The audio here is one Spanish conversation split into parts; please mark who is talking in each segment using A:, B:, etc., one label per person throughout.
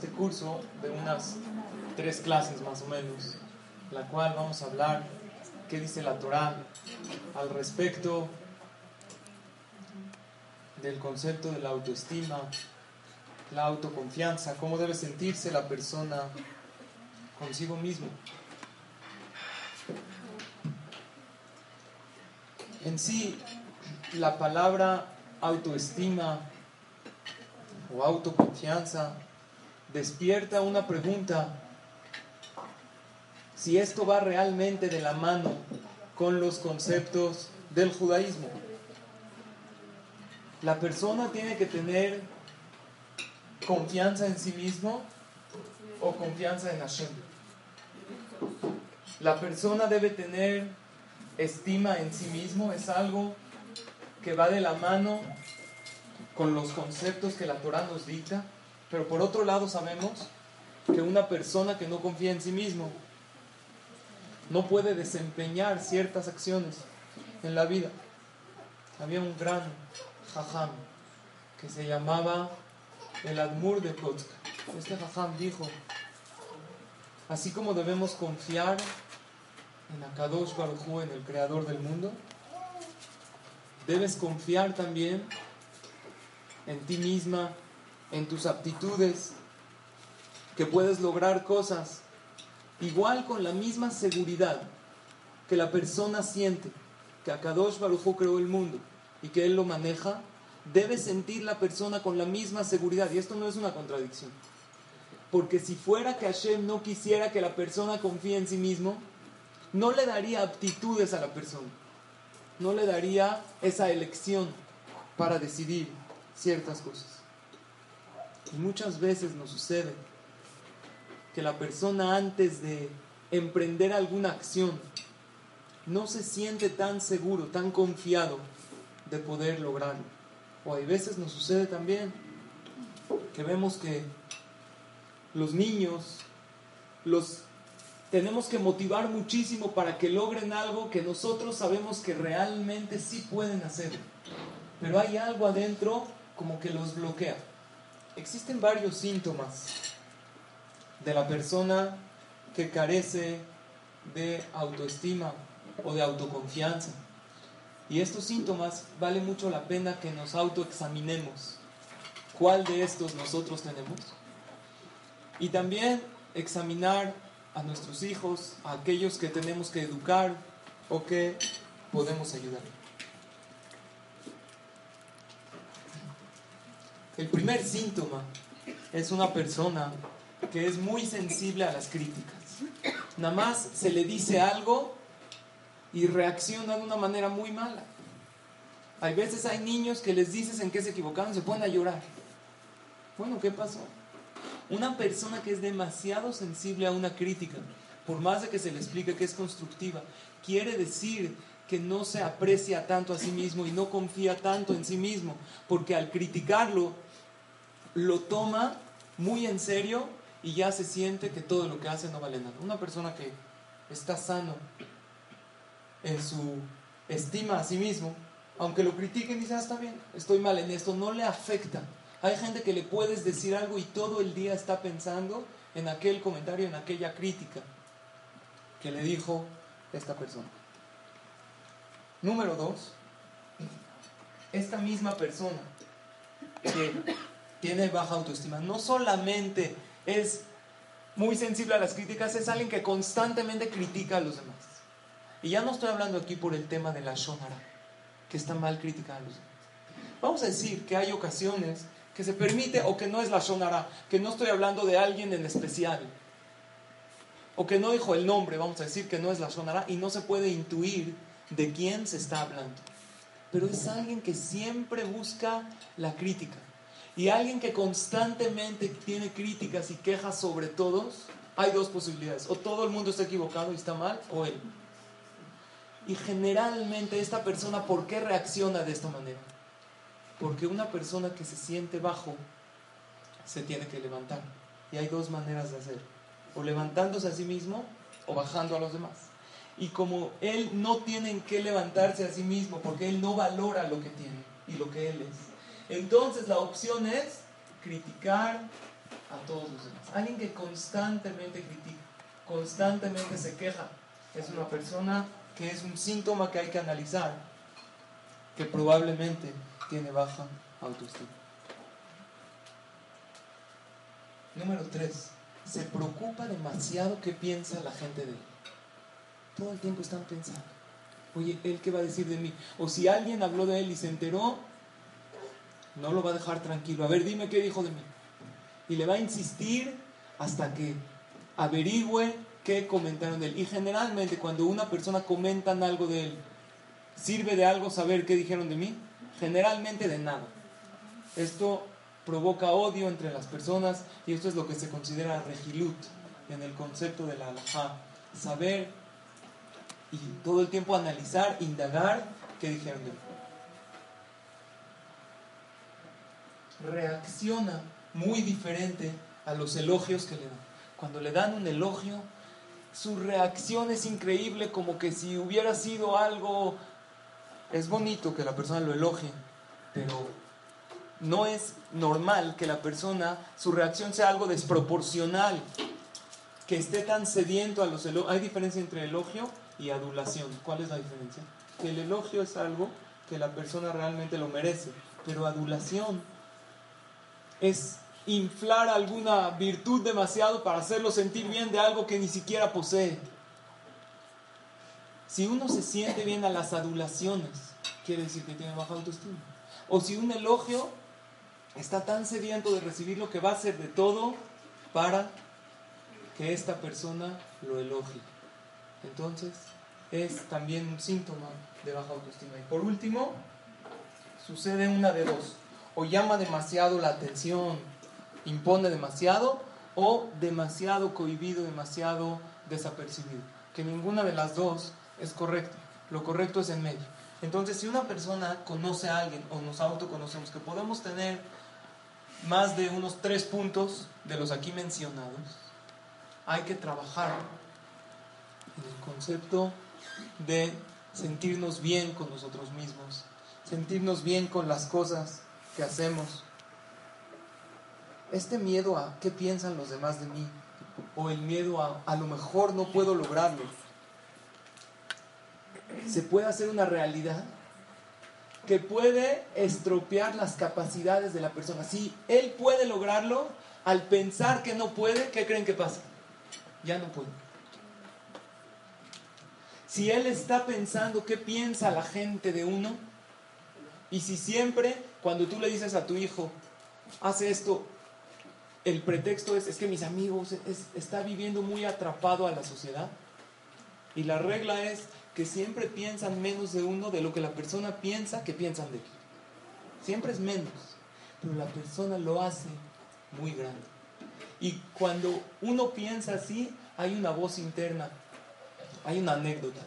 A: Este curso de unas tres clases más o menos, la cual vamos a hablar qué dice la Torá al respecto del concepto de la autoestima, la autoconfianza, cómo debe sentirse la persona consigo mismo. En sí, la palabra autoestima o autoconfianza despierta una pregunta, si esto va realmente de la mano con los conceptos del judaísmo. La persona tiene que tener confianza en sí mismo o confianza en Hashem. La persona debe tener estima en sí mismo, es algo que va de la mano con los conceptos que la Torah nos dicta, pero por otro lado sabemos que una persona que no confía en sí mismo no puede desempeñar ciertas acciones en la vida. Había un gran jajam que se llamaba el Admur de Kotzka. Este jajam dijo, así como debemos confiar en Akadosh Baruj Hu, en el creador del mundo, debes confiar también en ti misma, en tus aptitudes, que puedes lograr cosas igual con la misma seguridad que la persona siente que Akadosh Baruj creó el mundo y que él lo maneja, debe sentir la persona con la misma seguridad. Y esto no es una contradicción. Porque si fuera que Hashem no quisiera que la persona confíe en sí mismo, no le daría aptitudes a la persona. No le daría esa elección para decidir ciertas cosas. Y muchas veces nos sucede que la persona antes de emprender alguna acción no se siente tan seguro, tan confiado de poder lograrlo. O hay veces nos sucede también que vemos que los niños los tenemos que motivar muchísimo para que logren algo que nosotros sabemos que realmente sí pueden hacer. Pero hay algo adentro como que los bloquea. Existen varios síntomas de la persona que carece de autoestima o de autoconfianza. Y estos síntomas vale mucho la pena que nos autoexaminemos. ¿Cuál de estos nosotros tenemos? Y también examinar a nuestros hijos, a aquellos que tenemos que educar o que podemos ayudar. El primer síntoma es una persona que es muy sensible a las críticas. Nada más se le dice algo y reacciona de una manera muy mala. Hay veces hay niños que les dices en qué se equivocaron, se ponen a llorar. Bueno, ¿qué pasó? Una persona que es demasiado sensible a una crítica, por más de que se le explique que es constructiva, quiere decir que no se aprecia tanto a sí mismo y no confía tanto en sí mismo, porque al criticarlo lo toma muy en serio y ya se siente que todo lo que hace no vale nada. Una persona que está sano en su estima a sí mismo, aunque lo critiquen, dice, ah, está bien, estoy mal en esto, no le afecta. Hay gente que le puedes decir algo y todo el día está pensando en aquel comentario, en aquella crítica que le dijo esta persona. Número dos, esta misma persona que tiene baja autoestima no solamente es muy sensible a las críticas, es alguien que constantemente critica a los demás. Y ya no estoy hablando aquí por el tema de la shonara, que está mal criticar a los demás. Vamos a decir que hay ocasiones que se permite o que no es la shonara, que no estoy hablando de alguien en especial, o que no dijo el nombre, vamos a decir que no es la shonara y no se puede intuir de quién se está hablando. Pero es alguien que siempre busca la crítica, y alguien que constantemente tiene críticas y quejas sobre todos, hay dos posibilidades. O todo el mundo está equivocado y está mal, o él. Y generalmente esta persona, ¿por qué reacciona de esta manera? Porque una persona que se siente bajo se tiene que levantar. Y hay dos maneras de hacerlo. O levantándose a sí mismo o bajando a los demás. Y como él no tiene que levantarse a sí mismo porque él no valora lo que tiene y lo que él es, entonces la opción es criticar a todos los demás. Alguien que constantemente critica, constantemente se queja, es una persona que es un síntoma que hay que analizar, que probablemente tiene baja autoestima. Número 3. Se preocupa demasiado qué piensa la gente de él. Todo el tiempo están pensando, oye, ¿él qué va a decir de mí? O si alguien habló de él y se enteró, no lo va a dejar tranquilo. A ver, dime qué dijo de mí. Y le va a insistir hasta que averigüe qué comentaron de él. Y generalmente cuando una persona comentan algo de él, ¿sirve de algo saber qué dijeron de mí? Generalmente de nada. Esto provoca odio entre las personas y esto es lo que se considera regilut en el concepto de la halajá. Saber y todo el tiempo analizar, indagar qué dijeron de mí. Reacciona muy diferente a los elogios que le dan. Cuando le dan un elogio, su reacción es increíble, como que si hubiera sido algo... Es bonito que la persona lo elogie, pero no es normal que la persona, su reacción sea algo desproporcional, que esté tan sediento a los elogios. Hay diferencia entre elogio y adulación. ¿Cuál es la diferencia? Que el elogio es algo que la persona realmente lo merece, pero adulación es inflar alguna virtud demasiado para hacerlo sentir bien de algo que ni siquiera posee. Si uno se siente bien a las adulaciones, quiere decir que tiene baja autoestima. O si un elogio está tan sediento de recibir lo que va a hacer de todo para que esta persona lo elogie. Entonces, es también un síntoma de baja autoestima. Y por último, sucede una de dos. O llama demasiado la atención, impone demasiado, o demasiado cohibido, demasiado desapercibido. Que ninguna de las dos es correcta. Lo correcto es en medio. Entonces, si una persona conoce a alguien o nos autoconocemos, que podemos tener más de unos tres puntos de los aquí mencionados, hay que trabajar en el concepto de sentirnos bien con nosotros mismos, sentirnos bien con las cosas que hacemos. Este miedo a qué piensan los demás de mí, o el miedo a a lo mejor no puedo lograrlo, se puede hacer una realidad que puede estropear las capacidades de la persona. Si él puede lograrlo, al pensar que no puede, ¿qué creen que pasa? Ya no puede. Si él está pensando qué piensa la gente de uno, y si siempre cuando tú le dices a tu hijo, hace esto, el pretexto es, es que mis amigos, está viviendo muy atrapado a la sociedad, y la regla es que siempre piensan menos de uno de lo que la persona piensa que piensan de él. Siempre es menos, pero la persona lo hace muy grande. Y cuando uno piensa así, hay una voz interna, hay una anécdota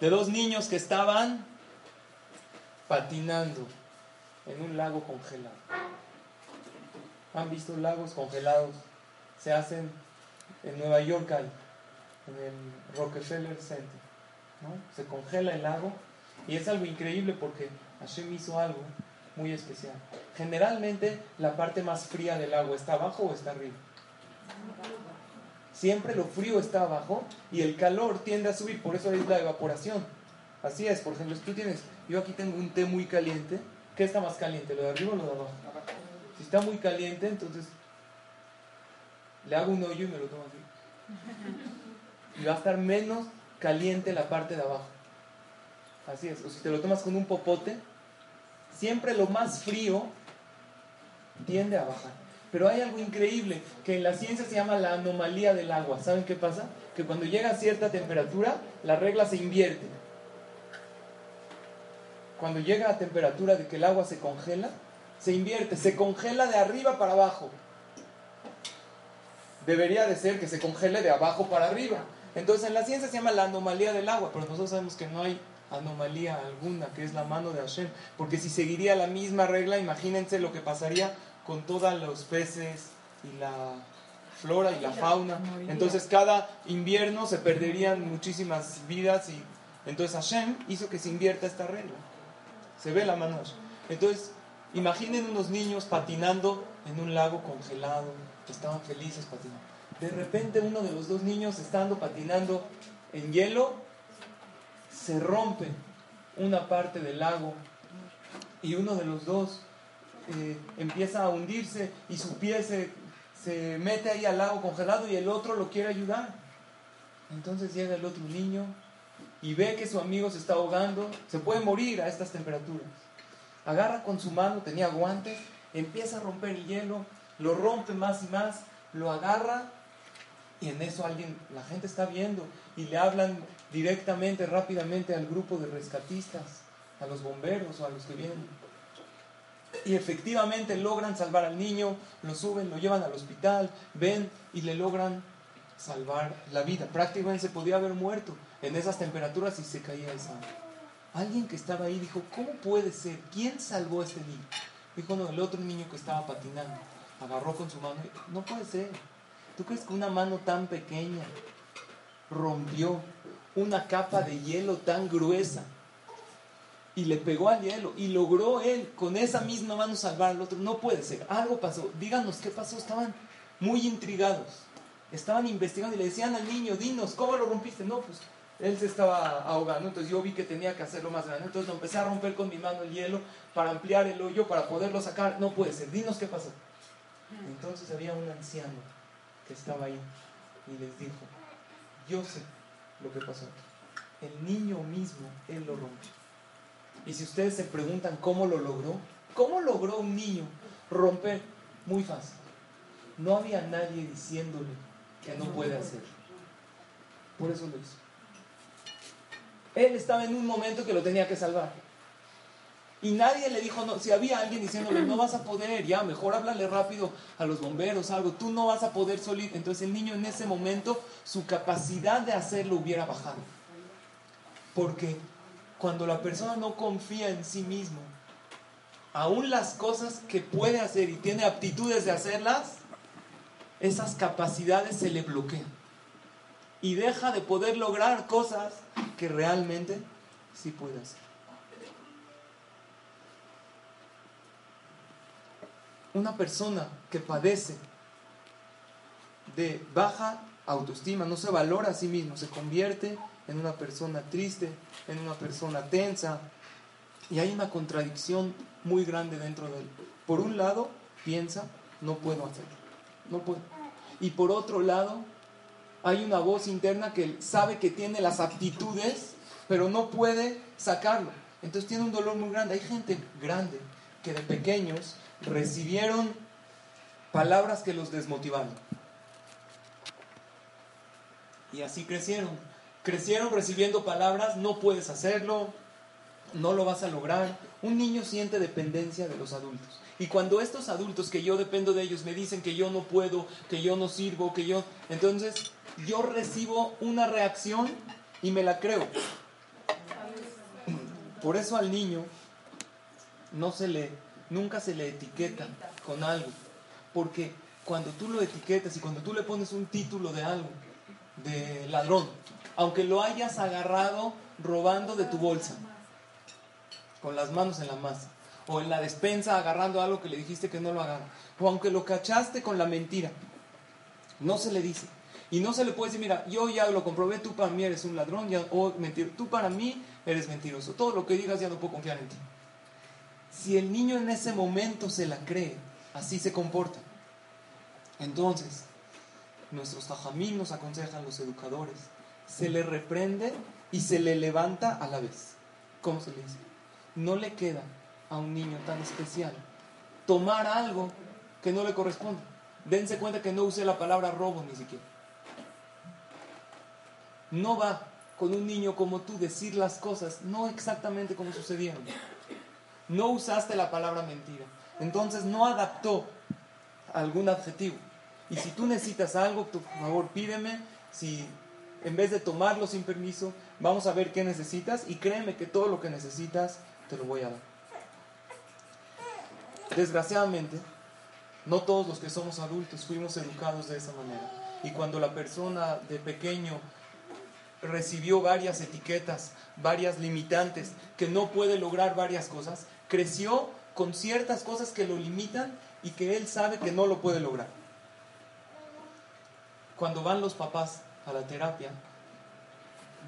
A: de dos niños que estaban patinando en un lago congelado. ¿Han visto lagos congelados? Se hacen en Nueva York, en el Rockefeller Center. Se congela el lago y es algo increíble porque Hashem hizo algo muy especial. Generalmente la parte más fría del agua está abajo o está arriba. Siempre lo frío está abajo y el calor tiende a subir, por eso es la evaporación. Así es, por ejemplo, si tú tienes, yo aquí tengo un té muy caliente, ¿qué está más caliente, lo de arriba o lo de abajo? Si está muy caliente, entonces le hago un hoyo y me lo tomo así. Y va a estar menos caliente la parte de abajo. Así es. O si te lo tomas con un popote, siempre lo más frío tiende a bajar. Pero hay algo increíble que en la ciencia se llama la anomalía del agua. ¿Saben qué pasa? Que cuando llega a cierta temperatura, la regla se invierte. Cuando llega a temperatura de que el agua se congela, se invierte, se congela de arriba para abajo. Debería de ser que se congele de abajo para arriba. Entonces en la ciencia se llama la anomalía del agua, pero nosotros sabemos que no hay anomalía alguna, que es la mano de Hashem. Porque si seguiría la misma regla, imagínense lo que pasaría con todos los peces y la flora y la fauna. Entonces cada invierno se perderían muchísimas vidas y entonces Hashem hizo que se invierta esta regla. Se ve la mano. Entonces imaginen unos niños patinando en un lago congelado, estaban felices patinando. De repente uno de los dos niños estando patinando en hielo, se rompe una parte del lago y uno de los dos eh, empieza a hundirse y su pie se, se mete ahí al lago congelado y el otro lo quiere ayudar. Entonces llega el otro niño y ve que su amigo se está ahogando, se puede morir a estas temperaturas. Agarra con su mano, tenía guantes, empieza a romper el hielo, lo rompe más y más, lo agarra y en eso alguien, la gente está viendo y le hablan directamente, rápidamente al grupo de rescatistas, a los bomberos o a los que vienen. Y efectivamente logran salvar al niño, lo suben, lo llevan al hospital, ven y le logran salvar la vida. Prácticamente se podía haber muerto en esas temperaturas y se caía esa. Alguien que estaba ahí dijo, ¿cómo puede ser? ¿Quién salvó a este niño? Dijo, no, el otro niño que estaba patinando. Agarró con su mano. No puede ser. ¿Tú crees que una mano tan pequeña rompió una capa de hielo tan gruesa y le pegó al hielo y logró él con esa misma mano salvar al otro? No puede ser. Algo pasó. Díganos qué pasó. Estaban muy intrigados. Estaban investigando y le decían al niño, dinos, ¿cómo lo rompiste? No, pues él se estaba ahogando, entonces yo vi que tenía que hacerlo más grande, entonces lo empecé a romper con mi mano el hielo para ampliar el hoyo, para poderlo sacar. No puede ser, dinos qué pasó. Entonces había un anciano que estaba ahí y les dijo, yo sé lo que pasó. El niño mismo, él lo rompió. Y si ustedes se preguntan cómo lo logró, ¿cómo logró un niño romper? Muy fácil. No había nadie diciéndole que no puede hacerlo. Por eso lo hizo. Él estaba en un momento que lo tenía que salvar. Y nadie le dijo, no, si había alguien diciéndole, no vas a poder, ya, mejor háblale rápido a los bomberos, algo, tú no vas a poder solito. Entonces el niño en ese momento, su capacidad de hacerlo hubiera bajado. Porque cuando la persona no confía en sí mismo, aún las cosas que puede hacer y tiene aptitudes de hacerlas, esas capacidades se le bloquean. Y deja de poder lograr cosas que realmente sí puede hacer. Una persona que padece de baja autoestima, no se valora a sí mismo, se convierte en una persona triste, en una persona tensa, y hay una contradicción muy grande dentro de él. Por un lado, piensa, no puedo hacerlo, no puedo. Y por otro lado, hay una voz interna que sabe que tiene las aptitudes, pero no puede sacarlo. Entonces tiene un dolor muy grande. Hay gente grande que de pequeños recibieron palabras que los desmotivaron. Y así crecieron. Crecieron recibiendo palabras, no puedes hacerlo, no lo vas a lograr. Un niño siente dependencia de los adultos. Y cuando estos adultos que yo dependo de ellos me dicen que yo no puedo, que yo no sirvo, que yo... Entonces yo recibo una reacción y me la creo. Por eso al niño no se le, nunca se le etiqueta con algo. Porque cuando tú lo etiquetas y cuando tú le pones un título de algo, de ladrón, aunque lo hayas agarrado robando de tu bolsa, con las manos en la masa, o en la despensa agarrando algo que le dijiste que no lo agarra, o aunque lo cachaste con la mentira, no se le dice. Y no se le puede decir, mira, yo ya lo comprobé, tú para mí eres un ladrón, ya, o mentir, tú para mí eres mentiroso. Todo lo que digas ya no puedo confiar en ti. Si el niño en ese momento se la cree, así se comporta. Entonces, nuestros tajamín nos aconsejan los educadores, se le reprende y se le levanta a la vez. ¿Cómo se le dice? No le queda a un niño tan especial tomar algo que no le corresponde. Dense cuenta que no use la palabra robo ni siquiera. No va con un niño como tú decir las cosas no exactamente como sucedieron. No usaste la palabra mentira. Entonces no adaptó algún adjetivo. Y si tú necesitas algo, por favor pídeme. Si en vez de tomarlo sin permiso, vamos a ver qué necesitas y créeme que todo lo que necesitas te lo voy a dar. Desgraciadamente, no todos los que somos adultos fuimos educados de esa manera. Y cuando la persona de pequeño recibió varias etiquetas, varias limitantes, que no puede lograr varias cosas, creció con ciertas cosas que lo limitan y que él sabe que no lo puede lograr. Cuando van los papás a la terapia,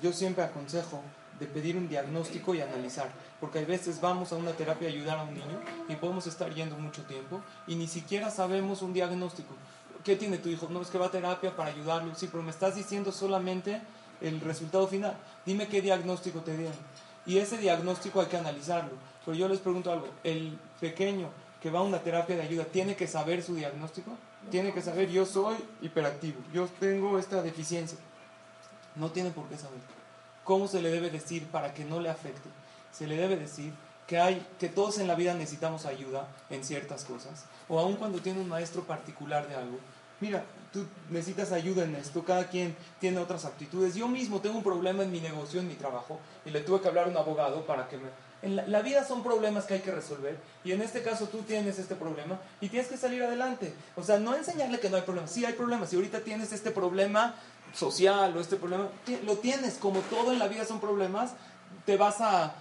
A: yo siempre aconsejo de pedir un diagnóstico y analizar, porque hay veces vamos a una terapia a ayudar a un niño y podemos estar yendo mucho tiempo y ni siquiera sabemos un diagnóstico. ¿Qué tiene tu hijo? No, es que va a terapia para ayudarlo, sí, pero me estás diciendo solamente el resultado final. Dime qué diagnóstico te dieron. Y ese diagnóstico hay que analizarlo. Pero yo les pregunto algo, ¿el pequeño que va a una terapia de ayuda tiene que saber su diagnóstico? Tiene que saber, yo soy hiperactivo, yo tengo esta deficiencia. No tiene por qué saber. ¿Cómo se le debe decir para que no le afecte? Se le debe decir que, hay, que todos en la vida necesitamos ayuda en ciertas cosas. O aun cuando tiene un maestro particular de algo. Mira, tú necesitas ayuda en esto, cada quien tiene otras aptitudes. Yo mismo tengo un problema en mi negocio, en mi trabajo, y le tuve que hablar a un abogado para que me en la, vida son problemas que hay que resolver y en este caso tú tienes este problema y tienes que salir adelante. O sea, no enseñarle que no hay problemas. Sí hay problemas. Si ahorita tienes este problema social o este problema, lo tienes. Como todo en la vida son problemas, te, vas a,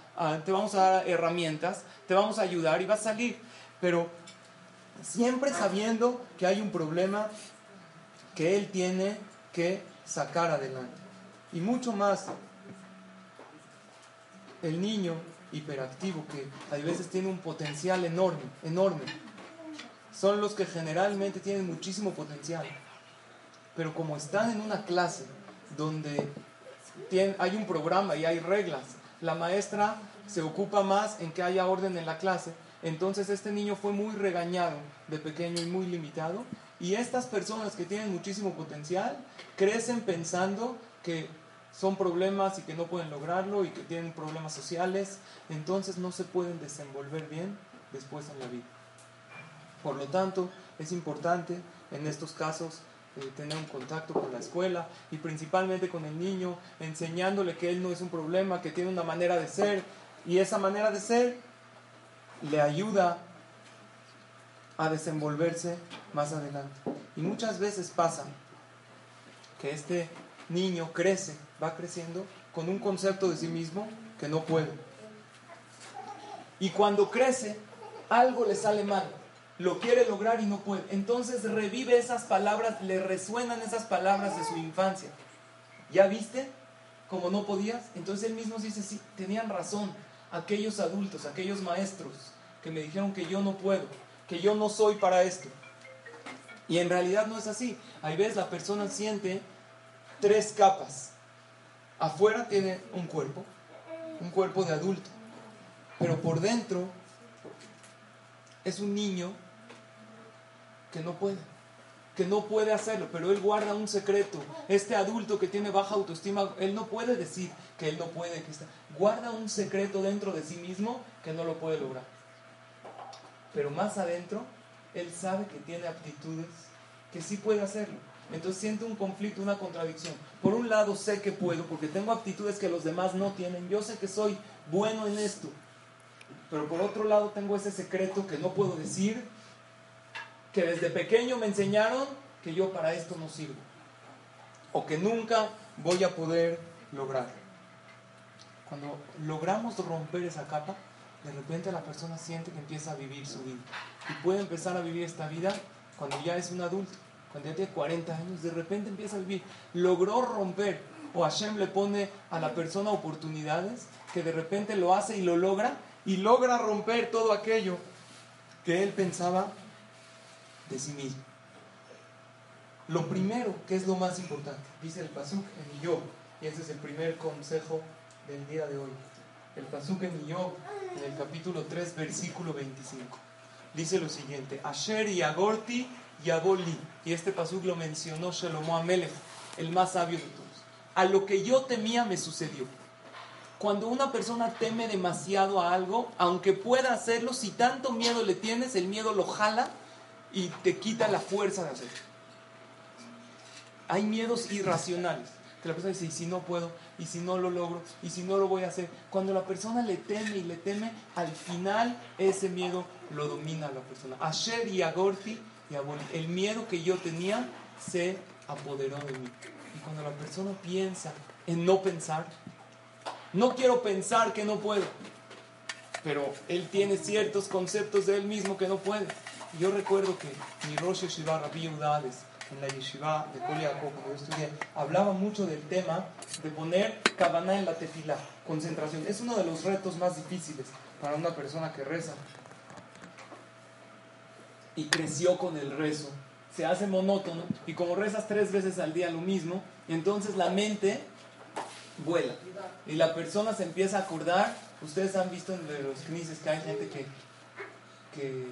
A: te vamos a dar herramientas, te vamos a ayudar y vas a salir. Pero siempre sabiendo que hay un problema que él tiene que sacar adelante. Y mucho más, el niño hiperactivo, que a veces tiene un potencial enorme, enorme. Son los que generalmente tienen muchísimo potencial. Pero como están en una clase donde hay un programa y hay reglas, la maestra se ocupa más en que haya orden en la clase. Entonces este niño fue muy regañado de pequeño y muy limitado. Y estas personas que tienen muchísimo potencial crecen pensando que son problemas y que no pueden lograrlo y que tienen problemas sociales, entonces no se pueden desenvolver bien después en la vida. Por lo tanto, es importante en estos casos eh, tener un contacto con la escuela y principalmente con el niño, enseñándole que él no es un problema, que tiene una manera de ser y esa manera de ser le ayuda a desenvolverse más adelante. Y muchas veces pasa que este niño crece va creciendo con un concepto de sí mismo que no puede. Y cuando crece, algo le sale mal. Lo quiere lograr y no puede. Entonces revive esas palabras, le resuenan esas palabras de su infancia. ¿Ya viste? Como no podías. Entonces él mismo dice, sí, tenían razón aquellos adultos, aquellos maestros que me dijeron que yo no puedo, que yo no soy para esto. Y en realidad no es así. Hay veces la persona siente tres capas afuera tiene un cuerpo, un cuerpo de adulto, pero por dentro es un niño que no puede, que no puede hacerlo, pero él guarda un secreto. Este adulto que tiene baja autoestima, él no puede decir que él no puede, que está, guarda un secreto dentro de sí mismo que no lo puede lograr. Pero más adentro, él sabe que tiene aptitudes que sí puede hacerlo. Entonces siento un conflicto, una contradicción. Por un lado sé que puedo porque tengo aptitudes que los demás no tienen. Yo sé que soy bueno en esto. Pero por otro lado tengo ese secreto que no puedo decir, que desde pequeño me enseñaron que yo para esto no sirvo. O que nunca voy a poder lograr. Cuando logramos romper esa capa, de repente la persona siente que empieza a vivir su vida. Y puede empezar a vivir esta vida cuando ya es un adulto cuando ya tiene 40 años, de repente empieza a vivir. Logró romper, o Hashem le pone a la persona oportunidades que de repente lo hace y lo logra, y logra romper todo aquello que él pensaba de sí mismo. Lo primero, que es lo más importante, dice el Pasuk en Iyob, y ese es el primer consejo del día de hoy. El Pasuk en Iyob, en el capítulo 3, versículo 25, dice lo siguiente: Asher y Agorti Yaboli. Y este pasuk lo mencionó Shelomo Amelech, el más sabio de todos. A lo que yo temía me sucedió. Cuando una persona teme demasiado a algo, aunque pueda hacerlo, si tanto miedo le tienes, el miedo lo jala y te quita la fuerza de hacerlo. Hay miedos irracionales. Que la persona dice, y si no puedo, y si no lo logro, y si no lo voy a hacer. Cuando la persona le teme y le teme, al final ese miedo lo domina a la persona. Asher y Agorti y El miedo que yo tenía se apoderó de mí. Y cuando la persona piensa en no pensar, no quiero pensar que no puedo, pero él tiene ciertos conceptos de él mismo que no puede. Yo recuerdo que mi Rosh Yeshiva, Rabbi Udades, en la Yeshiva de Koliako, cuando yo estudié, hablaba mucho del tema de poner cabana en la tefila, concentración. Es uno de los retos más difíciles para una persona que reza. Y creció con el rezo. Se hace monótono y como rezas tres veces al día lo mismo, y entonces la mente vuela. Y la persona se empieza a acordar. Ustedes han visto en los crisis que hay gente que, que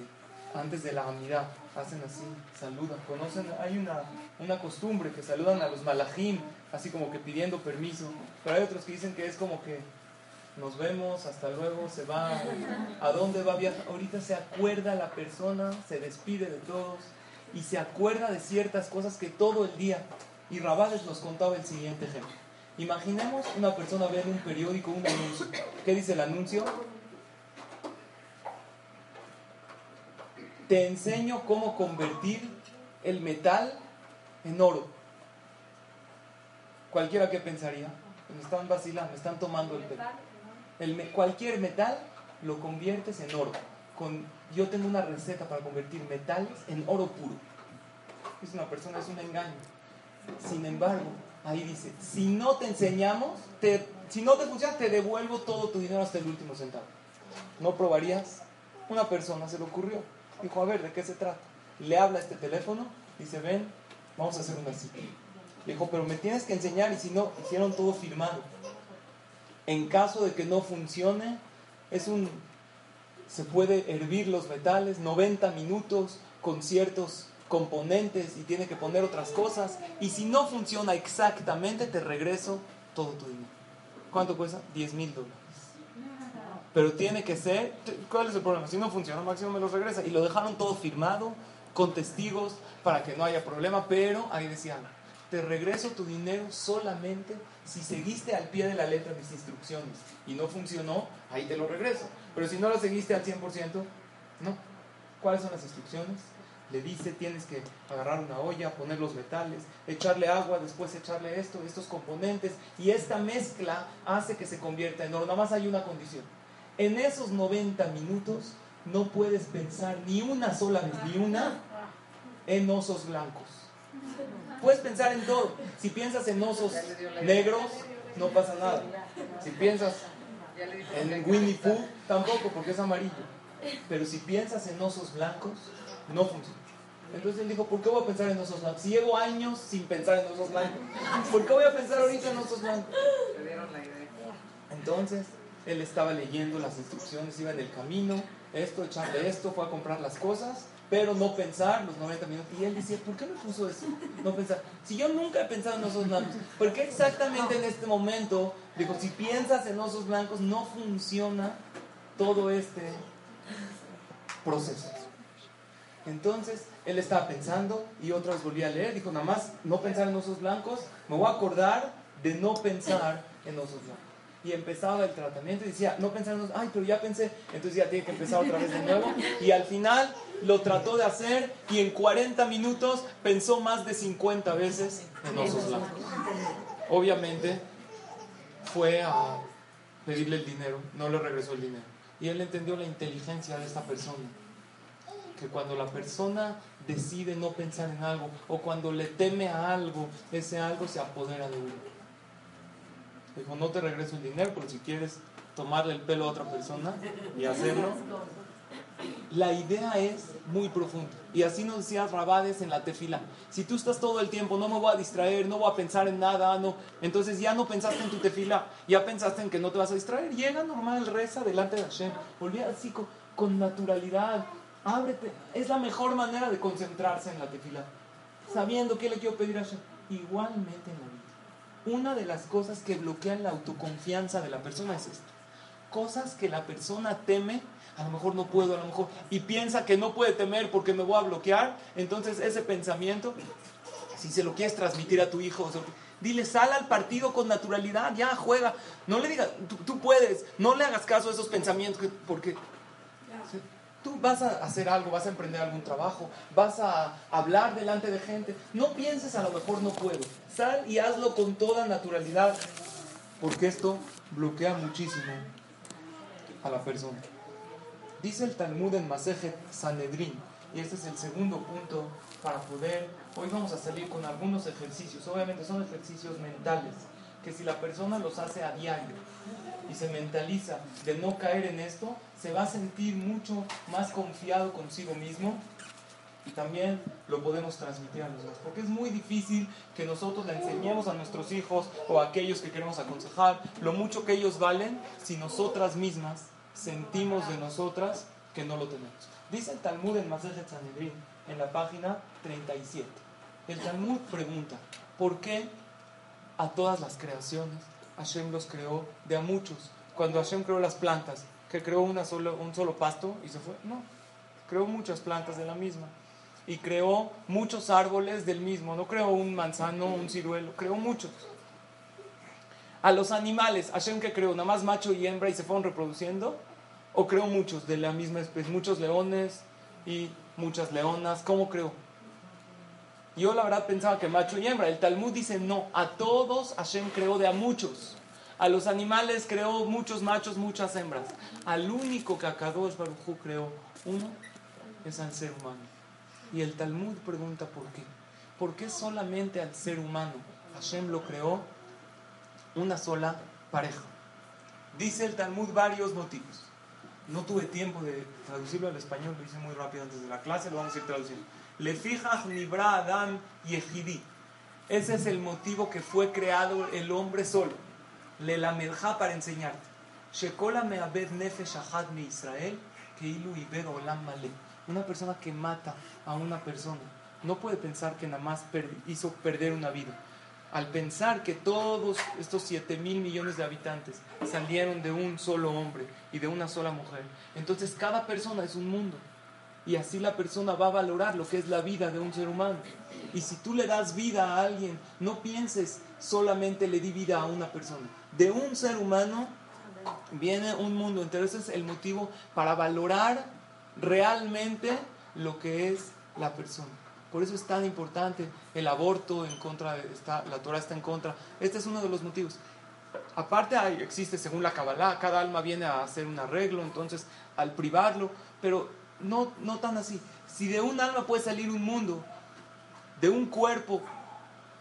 A: antes de la amidad hacen así, saludan, conocen, hay una, una costumbre que saludan a los malajim, así como que pidiendo permiso, pero hay otros que dicen que es como que nos vemos, hasta luego, se va, ¿a dónde va a viajar? Ahorita se acuerda la persona, se despide de todos y se acuerda de ciertas cosas que todo el día, y Rabales nos contaba el siguiente ejemplo. Imaginemos una persona ver en un periódico un anuncio. ¿Qué dice el anuncio? Te enseño cómo convertir el metal en oro. Cualquiera que pensaría, me están vacilando, me están tomando el pelo. El, cualquier metal lo conviertes en oro. Yo tengo una receta para convertir metales en oro puro. Es una persona, es un engaño. Sin embargo, ahí dice, si no te enseñamos, si no te funciona, te devuelvo todo tu dinero hasta el último centavo. ¿No probarías? Una persona se le ocurrió Dijo, a ver, ¿de qué se trata? Le habla este teléfono, dice, ven, vamos a hacer una cita. Dijo, pero me tienes que enseñar y si no, hicieron todo firmado. En caso de que no funcione, es un, se puede hervir los metales 90 minutos con ciertos componentes y tiene que poner otras cosas. Y si no funciona exactamente, te regreso todo tu dinero. ¿Cuánto cuesta? 10 mil dólares. Pero tiene que ser, ¿cuál es el problema? Si no funciona, máximo me lo regresa. Y lo dejaron todo firmado, con testigos, para que no haya problema, pero ahí decían, te regreso tu dinero solamente si seguiste al pie de la letra mis instrucciones y no funcionó, ahí te lo regreso. Pero si no lo seguiste al 100%, no. ¿Cuáles son las instrucciones? Le dice, tienes que agarrar una olla, poner los metales, echarle agua, después echarle esto, estos componentes, y esta mezcla hace que se convierta en oro. Nada más hay una condición en esos 90 minutos no puedes pensar ni una sola vez, ni una, en osos blancos. Puedes pensar en todo. Si piensas en osos negros, no pasa nada. Si piensas en Winnie Pooh, tampoco, porque es amarillo. Pero si piensas en osos blancos, no funciona. Entonces él dijo, ¿por qué voy a pensar en osos blancos? Si llevo años sin pensar en osos blancos, ¿por qué voy a pensar ahorita en osos blancos? Entonces, él estaba leyendo las instrucciones, iba en el camino, esto, echarle esto, fue a comprar las cosas, pero no pensar los 90 minutos. Y él decía, ¿por qué me puso eso? No pensar. Si yo nunca he pensado en osos blancos, ¿por qué exactamente en este momento, digo, si piensas en osos blancos, no funciona todo este proceso? Entonces, él estaba pensando y otra vez volví a leer, dijo, nada más no pensar en osos blancos, me voy a acordar de no pensar en osos blancos y empezaba el tratamiento y decía, no pensamos, ay, pero ya pensé, entonces ya tiene que empezar otra vez de nuevo. Y al final lo trató de hacer y en 40 minutos pensó más de 50 veces en osos blancos. Obviamente fue a pedirle el dinero, no le regresó el dinero. Y él entendió la inteligencia de esta persona. Que cuando la persona decide no pensar en algo o cuando le teme a algo, ese algo se apodera de uno. Dijo, no te regreso el dinero, pero si quieres tomarle el pelo a otra persona y hacerlo. La idea es muy profunda. Y así nos decía Rabades en la tefila. Si tú estás todo el tiempo, no me voy a distraer, no voy a pensar en nada, no. Entonces ya no pensaste en tu tefila, ya pensaste en que no te vas a distraer. Llega normal, reza delante de Hashem. Olvida así con, con naturalidad. Ábrete. Es la mejor manera de concentrarse en la tefila. Sabiendo qué le quiero pedir a Hashem. Igualmente en Una de las cosas que bloquean la autoconfianza de la persona es esto. Cosas que la persona teme, a lo mejor no puedo, a lo mejor, y piensa que no puede temer porque me voy a bloquear. Entonces ese pensamiento, si se lo quieres transmitir a tu hijo, dile, sal al partido con naturalidad, ya juega. No le digas, tú, tú puedes, no le hagas caso a esos pensamientos porque Tú vas a hacer algo, vas a emprender algún trabajo, vas a hablar delante de gente. No pienses a lo mejor no puedo. Sal y hazlo con toda naturalidad, porque esto bloquea muchísimo a la persona. Dice el Talmud en Masejet Sanedrin, y este es el segundo punto para poder, hoy vamos a salir con algunos ejercicios, obviamente son ejercicios mentales, que si la persona los hace a diario y se mentaliza de no caer en esto, se va a sentir mucho más confiado consigo mismo y también lo podemos transmitir a los demás. Porque es muy difícil que nosotros le enseñemos a nuestros hijos o a aquellos que queremos aconsejar lo mucho que ellos valen si nosotras mismas sentimos de nosotras que no lo tenemos. Dice el Talmud en Masejet Sanedrin, en la página 37. El Talmud pregunta, ¿por qué a todas las creaciones Hashem los creó de a muchos? Cuando Hashem creó las plantas, que creó una un solo pasto y se fue. No, creó muchas plantas de la misma. Y creó muchos árboles del mismo. No creó un manzano, un ciruelo, creó muchos. A los animales, Hashem que creó, nada más macho y hembra y se fueron reproduciendo. O creó muchos de la misma especie, muchos leones y muchas leonas. ¿Cómo creó? Yo la verdad pensaba que macho y hembra. El Talmud dice no, a todos Hashem creó de a muchos. A los animales creó muchos machos, muchas hembras. Al único que Akadosh Baruj creó uno es al ser humano. Y el Talmud pregunta por qué. ¿Por qué solamente al ser humano Hashem lo creó una sola pareja? Dice el Talmud varios motivos. No tuve tiempo de traducirlo al español, lo hice muy rápido antes de la clase, lo vamos a ir traduciendo. Le fijas nibra Adam y Ejidí. Ese es el motivo que fue creado el hombre solo le la para enseñarte. Shekola me'abed nefesh ahad mi Israel, que ilu olam male. Una persona que mata a una persona no puede pensar que nada más hizo perder una vida. Al pensar que todos estos 7 mil millones de habitantes salieron de un solo hombre y de una sola mujer, entonces cada persona es un mundo. Y así la persona va a valorar lo que es la vida de un ser humano. Y si tú le das vida a alguien, no pienses solamente le di vida a una persona. De un ser humano viene un mundo entero. Ese es el motivo para valorar realmente lo que es la persona. Por eso es tan importante el aborto en contra, está, la Torah está en contra. Este es uno de los motivos. Aparte existe según la Kabbalah, cada alma viene a hacer un arreglo, entonces al privarlo, pero no, no tan así. Si de un alma puede salir un mundo, de un cuerpo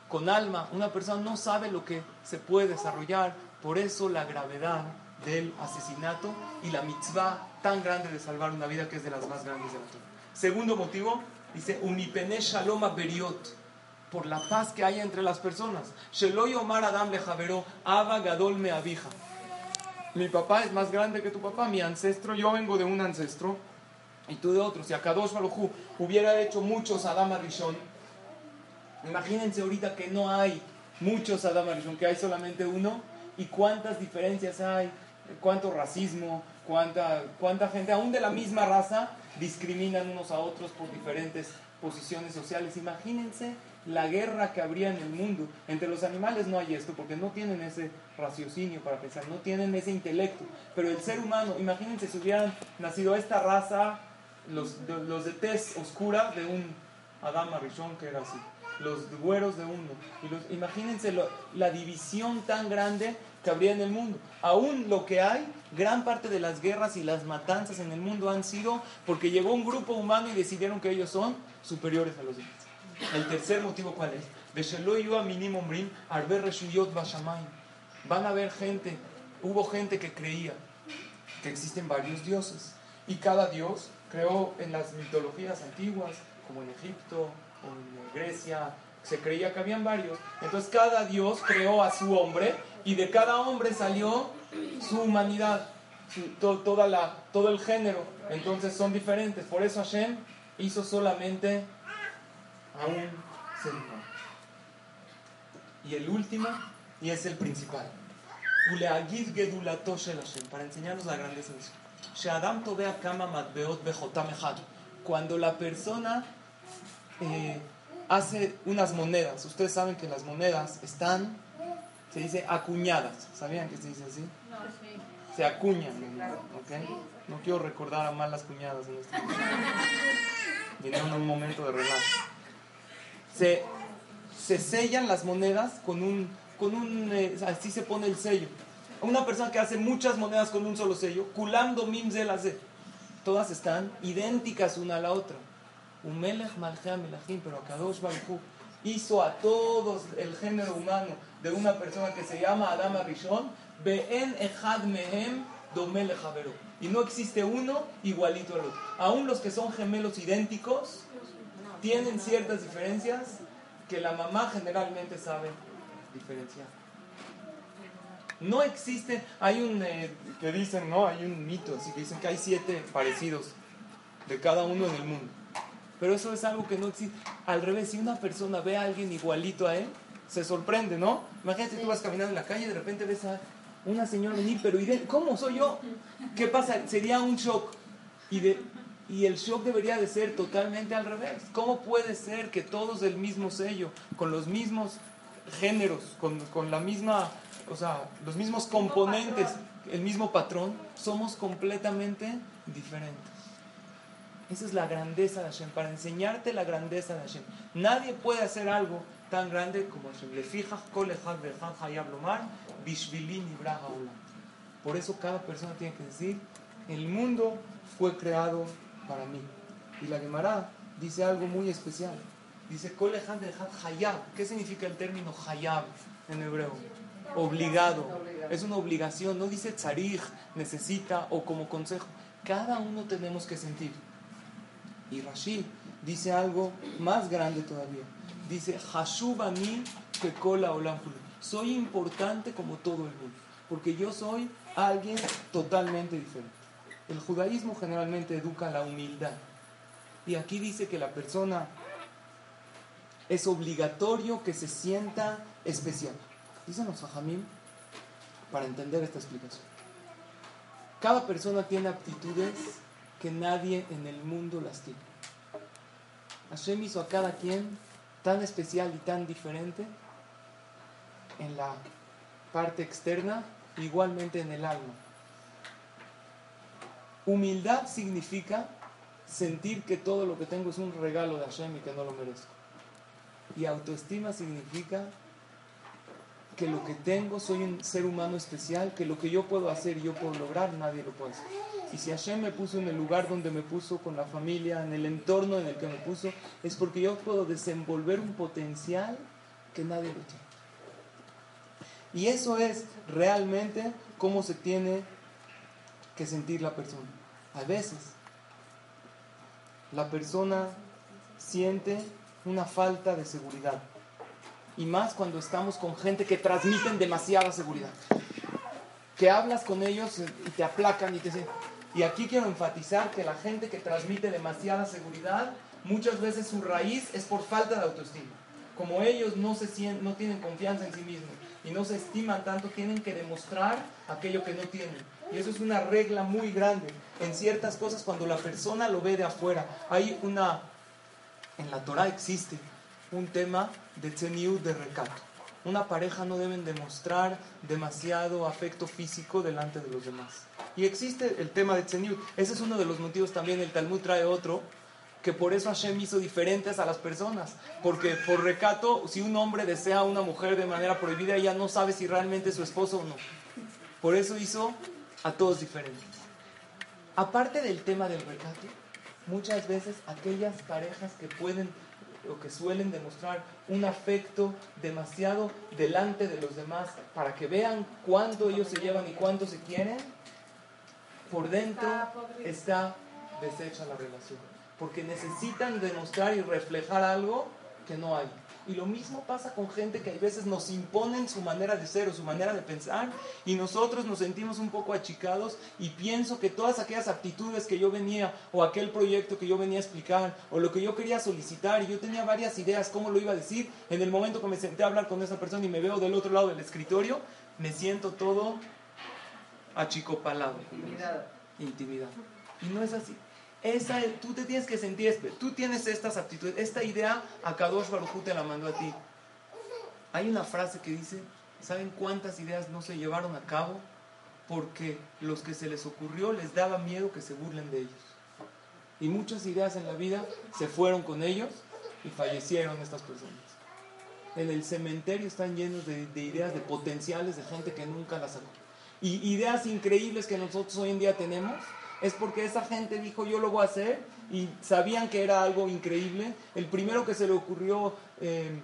A: con alma, una persona no sabe lo que se puede desarrollar. Por eso la gravedad del asesinato y la mitzvah tan grande de salvar una vida que es de las más grandes de la Torah. Segundo motivo, dice, unipene shalom beriot, por la paz que hay entre las personas. Sheloy omar adam le ava gadol me. Mi papá es más grande que tu papá, mi ancestro, yo vengo de un ancestro y tú de otro. Si Akadosh Baruj hubiera hecho muchos Adam Arishon, imagínense ahorita que no hay muchos Adam Arishon, que hay solamente uno, y cuántas diferencias hay, cuánto racismo, cuánta, cuánta gente, aún de la misma raza, discriminan unos a otros por diferentes posiciones sociales. Imagínense la guerra que habría en el mundo. Entre los animales no hay esto, porque no tienen ese raciocinio para pensar, no tienen ese intelecto. Pero el ser humano, imagínense si hubieran nacido esta raza los de, los de tez oscura de un Adama Rishon que era así, los güeros de uno. Y los, imagínense la división tan grande que habría en el mundo. Aún lo que hay, gran parte de las guerras y las matanzas en el mundo han sido porque llegó un grupo humano y decidieron que ellos son superiores a los demás. El tercer motivo, ¿cuál es? Van a haber gente, hubo gente que creía que existen varios dioses y cada dios creó en las mitologías antiguas, como en Egipto o en Grecia, se creía que habían varios. Entonces cada dios creó a su hombre y de cada hombre salió su humanidad, toda la, todo el género. Entonces son diferentes. Por eso Hashem hizo solamente a un ser humano. Y el último, y es el principal. Para enseñarnos la grandeza de. Cuando la persona eh, hace unas monedas, ustedes saben que las monedas están, se dice acuñadas. ¿Sabían que se dice así? Se acuñan. No quiero recordar a malas cuñadas en este momento. Vinieron un momento de relajo. Se, se sellan las monedas con un con un, eh, así se pone el sello. Una persona que hace muchas monedas con un solo sello, culando mimzel. Todas están idénticas una a la otra. Umelech malchea melachim, pero Akadosh Baruj hizo a todos el género humano de una persona que se llama Adam Arishon, Be'en Echad Mehem Domele Y no existe uno igualito al otro. Aún los que son gemelos idénticos tienen ciertas diferencias que la mamá generalmente sabe diferenciar. No existe, hay un, eh, que dicen, no, hay un mito, así que dicen que hay siete parecidos de cada uno en el mundo. Pero eso es algo que no existe. Al revés, si una persona ve a alguien igualito a él, se sorprende, ¿no? Imagínate, tú vas caminando en la calle y de repente ves a una señora venir, pero ¿cómo soy yo? ¿Qué pasa? Sería un shock. Y, de, y el shock debería de ser totalmente al revés. ¿Cómo puede ser que todos del mismo sello, con los mismos géneros, con, con la misma, o sea, los mismos componentes, el mismo patrón, somos completamente diferentes. Esa es la grandeza de Hashem, para enseñarte la grandeza de Hashem. Nadie puede hacer algo tan grande como Hashem. Le fijas, Por eso cada persona tiene que decir, el mundo fue creado para mí. Y la Gemara dice algo muy especial. Dice, ¿Qué significa el término hayab en hebreo? Obligado. Es una obligación. No dice tzarich, necesita o como consejo. Cada uno tenemos que sentir. Y Rashid dice algo más grande todavía. Dice, Hashubani que cola Soy importante como todo el mundo. Porque yo soy alguien totalmente diferente. El judaísmo generalmente educa la humildad. Y aquí dice que la persona es obligatorio que se sienta especial. Dicen los Fajamim para entender esta explicación. Cada persona tiene aptitudes que nadie en el mundo las tiene. Hashem hizo a cada quien tan especial y tan diferente en la parte externa, igualmente en el alma. Humildad significa sentir que todo lo que tengo es un regalo de Hashem y que no lo merezco. Y autoestima significa que lo que tengo soy un ser humano especial, que lo que yo puedo hacer yo puedo lograr, nadie lo puede hacer. Y si Hashem me puso en el lugar donde me puso, con la familia, en el entorno en el que me puso, es porque yo puedo desenvolver un potencial que nadie lo tiene. Y eso es realmente cómo se tiene que sentir la persona. A veces la persona siente una falta de seguridad. Y más cuando estamos con gente que transmiten demasiada seguridad. Que hablas con ellos y te aplacan y te dicen... Y aquí quiero enfatizar que la gente que transmite demasiada seguridad, muchas veces su raíz es por falta de autoestima. Como ellos no, se sienten, no tienen confianza en sí mismos y no se estiman tanto, tienen que demostrar aquello que no tienen. Y eso es una regla muy grande en ciertas cosas cuando la persona lo ve de afuera. Hay una en la Torah existe un tema de tzeniut, de recato. Una pareja no deben demostrar demasiado afecto físico delante de los demás. Y existe el tema de tzeniut. Ese es uno de los motivos también, el Talmud trae otro, que por eso Hashem hizo diferentes a las personas. Porque por recato, si un hombre desea a una mujer de manera prohibida, ella no sabe si realmente es su esposo o no. Por eso hizo a todos diferentes. Aparte del tema del recato, muchas veces aquellas parejas que pueden o que suelen demostrar un afecto demasiado delante de los demás para que vean cuánto ellos se llevan y cuánto se quieren, por dentro está deshecha la relación. Porque necesitan demostrar y reflejar algo que no hay. Y lo mismo pasa con gente que a veces nos imponen su manera de ser o su manera de pensar y nosotros nos sentimos un poco achicados y pienso que todas aquellas aptitudes que yo venía o aquel proyecto que yo venía a explicar o lo que yo quería solicitar y yo tenía varias ideas cómo lo iba a decir, en el momento que me senté a hablar con esa persona y me veo del otro lado del escritorio, me siento todo achicopalado. Intimidad. Intimidad. Y no es así. Tú te tienes que sentir, tú tienes estas aptitudes, esta idea, a Kadosh Baruj te la mandó a ti. Hay una frase que dice, ¿saben cuántas ideas no se llevaron a cabo? Porque los que se les ocurrió les daba miedo que se burlen de ellos. Y muchas ideas en la vida se fueron con ellos y fallecieron estas personas. En el cementerio están llenos de, de ideas, de potenciales, de gente que nunca las sacó. Y ideas increíbles que nosotros hoy en día tenemos, es porque esa gente dijo yo lo voy a hacer y sabían que era algo increíble. El primero que se le ocurrió eh,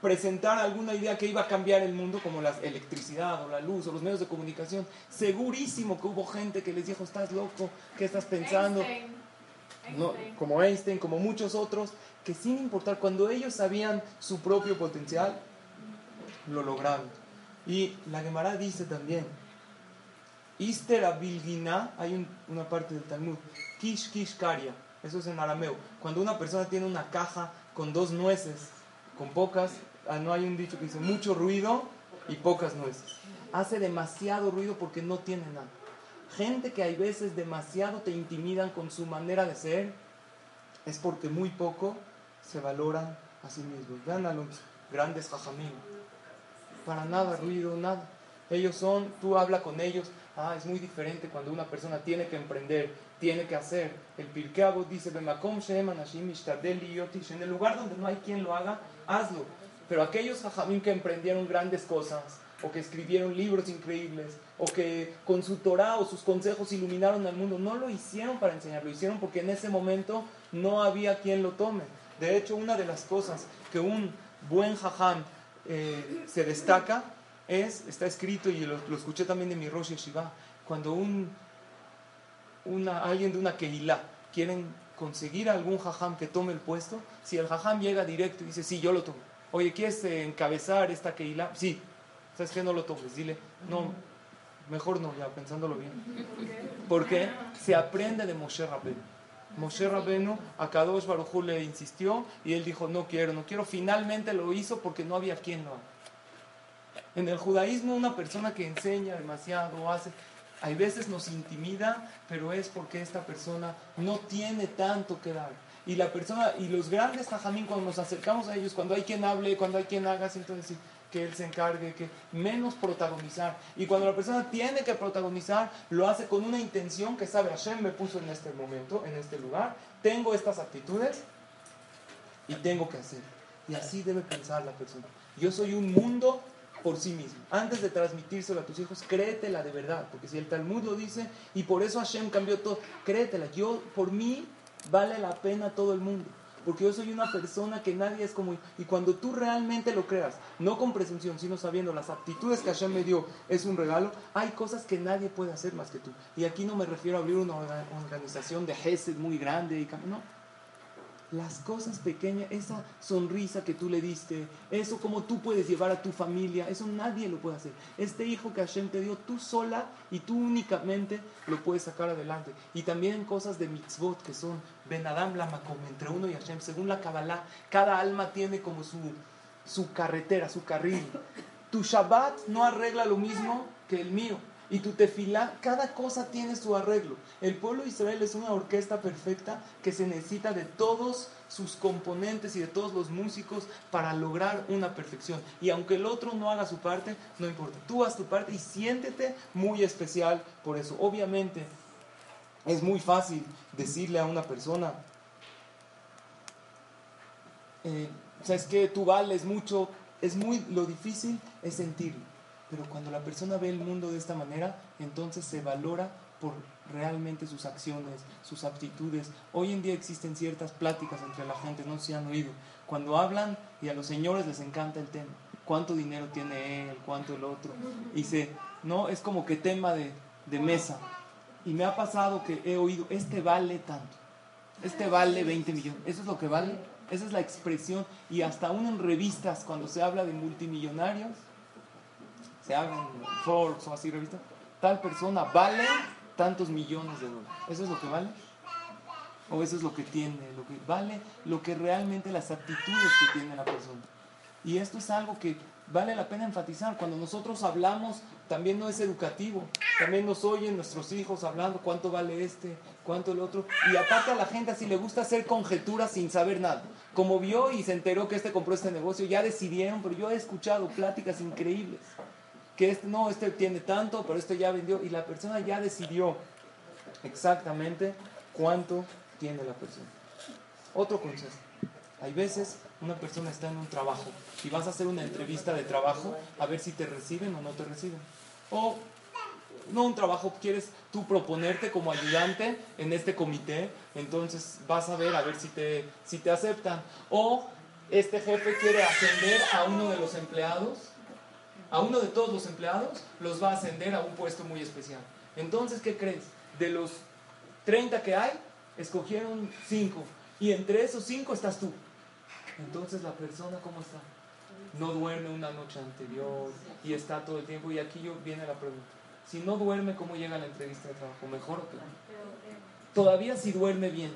A: presentar alguna idea que iba a cambiar el mundo, como la electricidad o la luz o los medios de comunicación, segurísimo que hubo gente que les dijo, estás loco, ¿qué estás pensando? No, como Einstein, como muchos otros, que sin importar, cuando ellos sabían su propio potencial, lo lograron. Y la Gemara dice también, Ister Abilgina, hay una parte del Talmud, Kish Kish Karya, eso es en arameo. Cuando una persona tiene una caja con dos nueces, con pocas, ah, no hay un dicho que dice mucho ruido y pocas nueces. Hace demasiado ruido porque no tiene nada. Gente que hay veces demasiado te intimidan con su manera de ser, es porque muy poco se valoran a sí mismos. Vean a los grandes jajamín. Para nada ruido, nada. Ellos son, tú habla con ellos, Ah, es muy diferente cuando una persona tiene que emprender, tiene que hacer. El Pirkei dice, en el lugar donde no hay quien lo haga, hazlo. Pero aquellos jajamín que emprendieron grandes cosas, o que escribieron libros increíbles, o que con su Torah o sus consejos iluminaron al mundo, no lo hicieron para enseñar, lo hicieron porque en ese momento no había quien lo tome. De hecho, una de las cosas que un buen jajam eh, se destaca es, está escrito y lo, escuché también de mi Rosh Yeshiva, cuando un, una, alguien de una Kehilá quieren conseguir algún jajam que tome el puesto, si el jajam llega directo y dice, sí, yo lo tomo. Oye, ¿quieres encabezar esta Kehilá? Sí. ¿Sabes qué? No lo tomes. Dile, no, mejor no, ya pensándolo bien. Porque se aprende de Moshe Rabbeinu. Moshe Rabbeinu a Kadosh Baruj le insistió y él dijo, no quiero, no quiero. Finalmente lo hizo porque no había quien lo haga. En el judaísmo una persona que enseña demasiado, hace, hay veces nos intimida, pero es porque esta persona no tiene tanto que dar. Y la persona, y los grandes tajamín, cuando nos acercamos a ellos, cuando hay quien hable, cuando hay quien haga, siento decir que él se encargue, que menos protagonizar. Y cuando la persona tiene que protagonizar, lo hace con una intención que sabe, Hashem me puso en este momento, en este lugar, tengo estas actitudes y tengo que hacer. Y así debe pensar la persona. Yo soy un mundo por sí mismo. Antes de transmitírselo a tus hijos, créetela de verdad, porque si el Talmud lo dice, y por eso Hashem cambió todo, créetela. Yo, por mí, vale la pena todo el mundo, porque yo soy una persona que nadie es como... Y cuando tú realmente lo creas, no con presunción, sino sabiendo las aptitudes que Hashem me dio, es un regalo, hay cosas que nadie puede hacer más que tú. Y aquí no me refiero a abrir una organización de Gesed muy grande, y no las cosas pequeñas, esa sonrisa que tú le diste, eso como tú puedes llevar a tu familia, eso nadie lo puede hacer. Este hijo que Hashem te dio, tú sola y tú únicamente lo puedes sacar adelante. Y también cosas de mitzvot que son Ben Adam Lamakom, entre uno y Hashem. Según la Kabbalah, cada alma tiene como su, su carretera, su carril. Tu Shabbat no arregla lo mismo que el mío. Y tu tefilá, cada cosa tiene su arreglo. El pueblo de Israel es una orquesta perfecta que se necesita de todos sus componentes y de todos los músicos para lograr una perfección. Y aunque el otro no haga su parte, no importa. Tú haz tu parte y siéntete muy especial por eso. Obviamente es muy fácil decirle a una persona, eh, sabes que tú vales mucho, es muy lo difícil es sentirlo. Pero cuando la persona ve el mundo de esta manera, entonces se valora por realmente sus acciones, sus aptitudes. Hoy en día existen ciertas pláticas entre la gente, no se han oído. Cuando hablan y a los señores les encanta el tema, cuánto dinero tiene él, cuánto el otro. Y se, no, es como que tema de, de mesa. Y me ha pasado que he oído, este vale tanto. este vale 20 millones. Eso es lo que vale. Esa es la expresión. Y hasta aún en revistas, cuando se habla de multimillonarios, se habla en Forbes o así revistas, tal persona vale tantos millones de dólares. ¿Eso es lo que vale? ¿O eso es lo que tiene? Lo que vale lo que realmente las actitudes que tiene la persona. Y esto es algo que vale la pena enfatizar. Cuando nosotros hablamos, también no es educativo. También nos oyen nuestros hijos hablando cuánto vale este, cuánto el otro. Y aparte a la gente así le gusta hacer conjeturas sin saber nada. Como vio y se enteró que este compró este negocio, ya decidieron, pero yo he escuchado pláticas increíbles. Que este, no, este tiene tanto, pero este ya vendió. Y la persona ya decidió exactamente cuánto tiene la persona. Otro consejo. Hay veces una persona está en un trabajo y vas a hacer una entrevista de trabajo a ver si te reciben o no te reciben. O no un trabajo, quieres tú proponerte como ayudante en este comité, entonces vas a ver a ver si te, si te aceptan. O este jefe quiere ascender a uno de los empleados, a uno de todos los empleados, los va a ascender a un puesto muy especial. Entonces, ¿qué crees? De los 30 que hay, escogieron 5. Y entre esos 5 estás tú. Entonces la persona, ¿cómo está? No duerme una noche anterior y está todo el tiempo. Y aquí yo viene la pregunta. Si no duerme, ¿cómo llega a la entrevista de trabajo? ¿Mejor o peor? Todavía si duerme bien,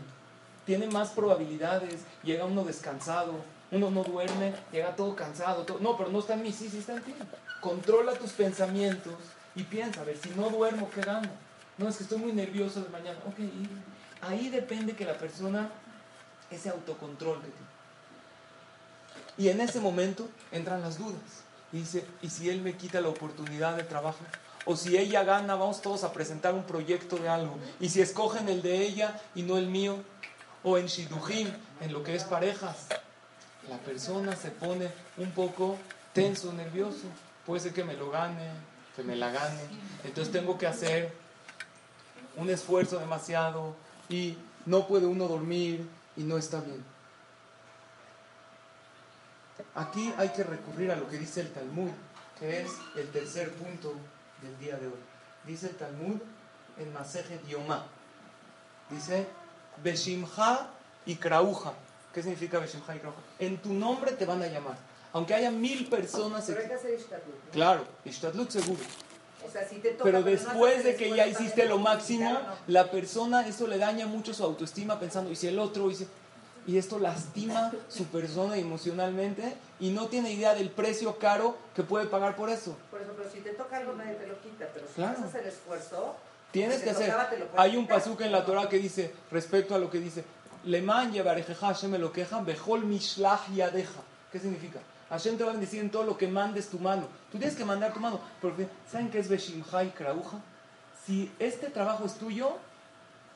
A: tiene más probabilidades, llega uno descansado, uno no duerme, llega todo cansado. No, pero no está en mí, sí, sí está en ti. Controla tus pensamientos y piensa, a ver, si no duermo, ¿qué gano? No, es que estoy muy nervioso de mañana. Ok, ahí depende que la persona, ese autocontrol. Y en ese momento entran las dudas. Y dice, ¿y si él me quita la oportunidad de trabajo? O si ella gana, vamos todos a presentar un proyecto de algo. Y si escogen el de ella y no el mío. O en Shidujim, en lo que es parejas. La persona se pone un poco tenso, nervioso. Puede ser que me lo gane, que me la gane. Entonces tengo que hacer un esfuerzo demasiado y no puede uno dormir y no está bien. Aquí hay que recurrir a lo que dice el Talmud, que es el tercer punto del día de hoy. Dice el Talmud en Maseje Yomá. Dice, Beshimha y Krauja. ¿Qué significa Krauja? En tu nombre te van a llamar. Aunque haya mil personas...
B: Pero hay que hacer Ishtadlut.
A: Claro, Ishtadlut seguro.
B: O sea, si te toca,
A: Pero
B: no
A: después de que ya hiciste lo máximo,
B: ¿no?
A: la persona, eso le daña mucho su autoestima pensando, y si el otro, y, si- y esto lastima su persona emocionalmente y no tiene idea del precio caro que puede pagar por eso.
B: Por eso, pero si te toca algo nadie te lo quita, pero si
A: Claro.
B: haces el esfuerzo,
A: Tienes que hacer.
B: tocaba,
A: Hay un pasuk en la Torah que dice, respecto a lo que dice, Leman yevarejeja Hashem me lo queja, bejol mishlach yadeja. ¿Qué significa? Hashem te va a bendecir en todo lo que mandes tu mano. Tú tienes que mandar tu mano. Porque, ¿saben qué es Beshimha y Krauja? Si este trabajo es tuyo,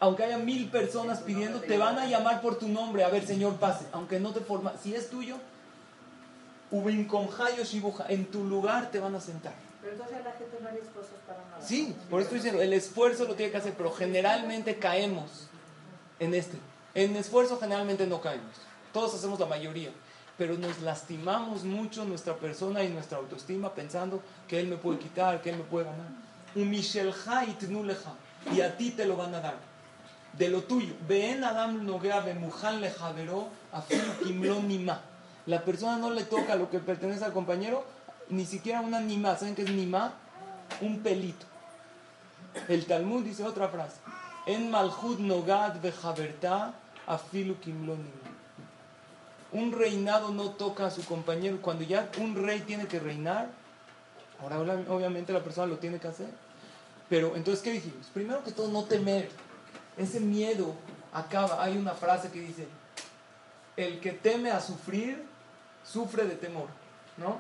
A: aunque haya mil personas pidiendo, te van a llamar por tu nombre. A ver, Señor, pase. Aunque no te forma. Si es tuyo, en tu lugar te van a sentar.
B: pero entonces la gente no haría esfuerzos para nada.
A: Sí, por eso estoy diciendo, el esfuerzo lo tiene que hacer, pero generalmente caemos en este. En esfuerzo generalmente no caemos. Todos hacemos la mayoría. Pero nos lastimamos mucho nuestra persona y nuestra autoestima pensando que Él me puede quitar, que Él me puede ganar. Y a ti te lo van a dar. De lo tuyo. Ven Adam Nogea Bemujan Lejavero Afil Kimlo Nima. La persona no le toca lo que pertenece al compañero, ni siquiera una nima. ¿Saben qué es nima? Un pelito. El Talmud dice otra frase. En Malchut Nogad Bejaberta Afilu. Un reinado no toca a su compañero. Cuando ya un rey tiene que reinar, ahora obviamente la persona lo tiene que hacer. Pero entonces, ¿qué dijimos? Primero que todo, no temer. Ese miedo acaba. Hay una frase que dice, el que teme a sufrir, sufre de temor. ¿No?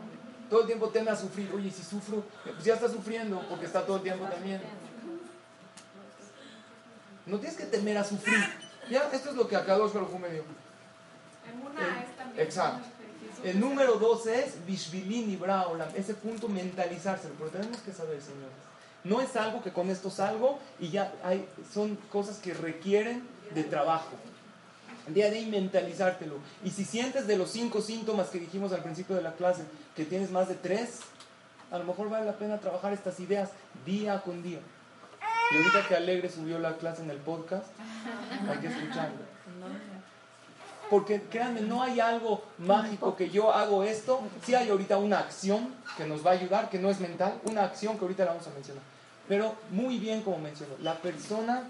A: Todo el tiempo teme a sufrir. Oye, si sufro, pues ya está sufriendo porque está todo el tiempo también. No tienes que temer a sufrir. Ya, esto es lo que Akadosh Baruj me dio.
C: En una es también.
A: Exacto. El número dos es Bishvilin y Braolam. Ese punto mentalizárselo. Pero tenemos que saber, señores. No es algo que con esto salgo y ya hay, son cosas que requieren de trabajo. Día de ahí mentalizártelo. Y si sientes de los cinco síntomas que dijimos al principio de la clase que tienes más de tres, a lo mejor vale la pena trabajar estas ideas día con día. Y ahorita que Alegre subió la clase en el podcast, hay que escucharlo. Porque créanme, no hay algo mágico que yo hago esto. Sí hay ahorita una acción que nos va a ayudar, que no es mental, una acción que ahorita la vamos a mencionar. Pero muy bien como mencionó, la persona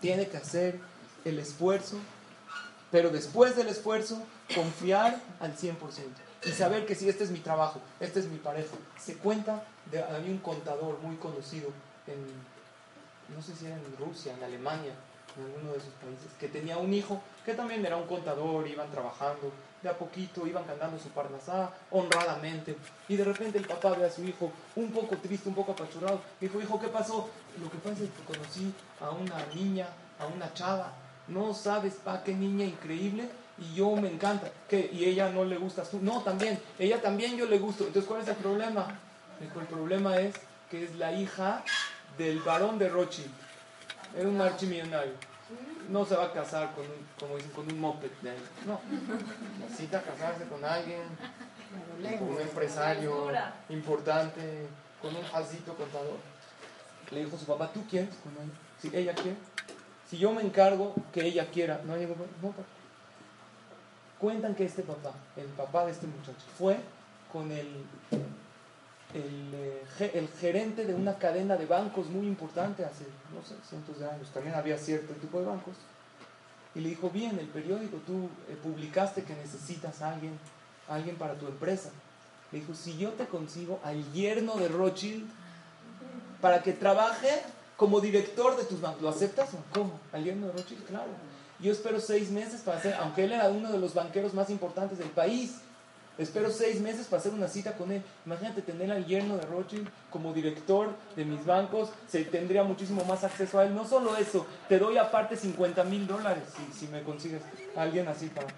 A: tiene que hacer el esfuerzo, pero después del esfuerzo, confiar al 100% y saber que si este es mi trabajo, este es mi pareja. Se cuenta, de, había un contador muy conocido en, no sé si era en Rusia, en Alemania, en alguno de esos países, que tenía un hijo que también era un contador, iban trabajando de a poquito, iban cantando su parnasá honradamente, y de repente el papá ve a su hijo un poco triste, un poco apachurrado, dijo, hijo, ¿qué pasó? Lo que pasa es que conocí a una niña, a una chava, no sabes, pa, qué niña increíble, y yo me encanta, que y ella no le gustas tú, no, también, ella también yo le gusto, entonces ¿cuál es el problema? Dijo, el problema es que es la hija del varón de Rothschild, era un archimillonario. No se va a casar con un, como dicen, con un moped de él. No. Necesita casarse con alguien, con un empresario importante, con un jalcito contador. Le dijo su papá, ¿tú quieres con ella? Si ella quiere. Si yo me encargo que ella quiera, no ningún no, Cuentan que este papá, el papá de este muchacho, fue con el el, el, gerente de una cadena de bancos muy importante hace, no sé, cientos de años, también había cierto tipo de bancos, y le dijo, bien, el periódico, tú eh, publicaste que necesitas a alguien, alguien para tu empresa. Le dijo, si yo te consigo al yerno de Rothschild para que trabaje como director de tus bancos, ¿lo aceptas cómo? ¿Al yerno de Rothschild? Claro. Yo espero seis meses para hacer, aunque él era uno de los banqueros más importantes del país, Espero seis meses para hacer una cita con él. Imagínate tener al yerno de Rothschild como director de mis bancos. Se tendría muchísimo más acceso a él. No solo eso, te doy aparte 50 mil dólares si, me consigues a alguien así para.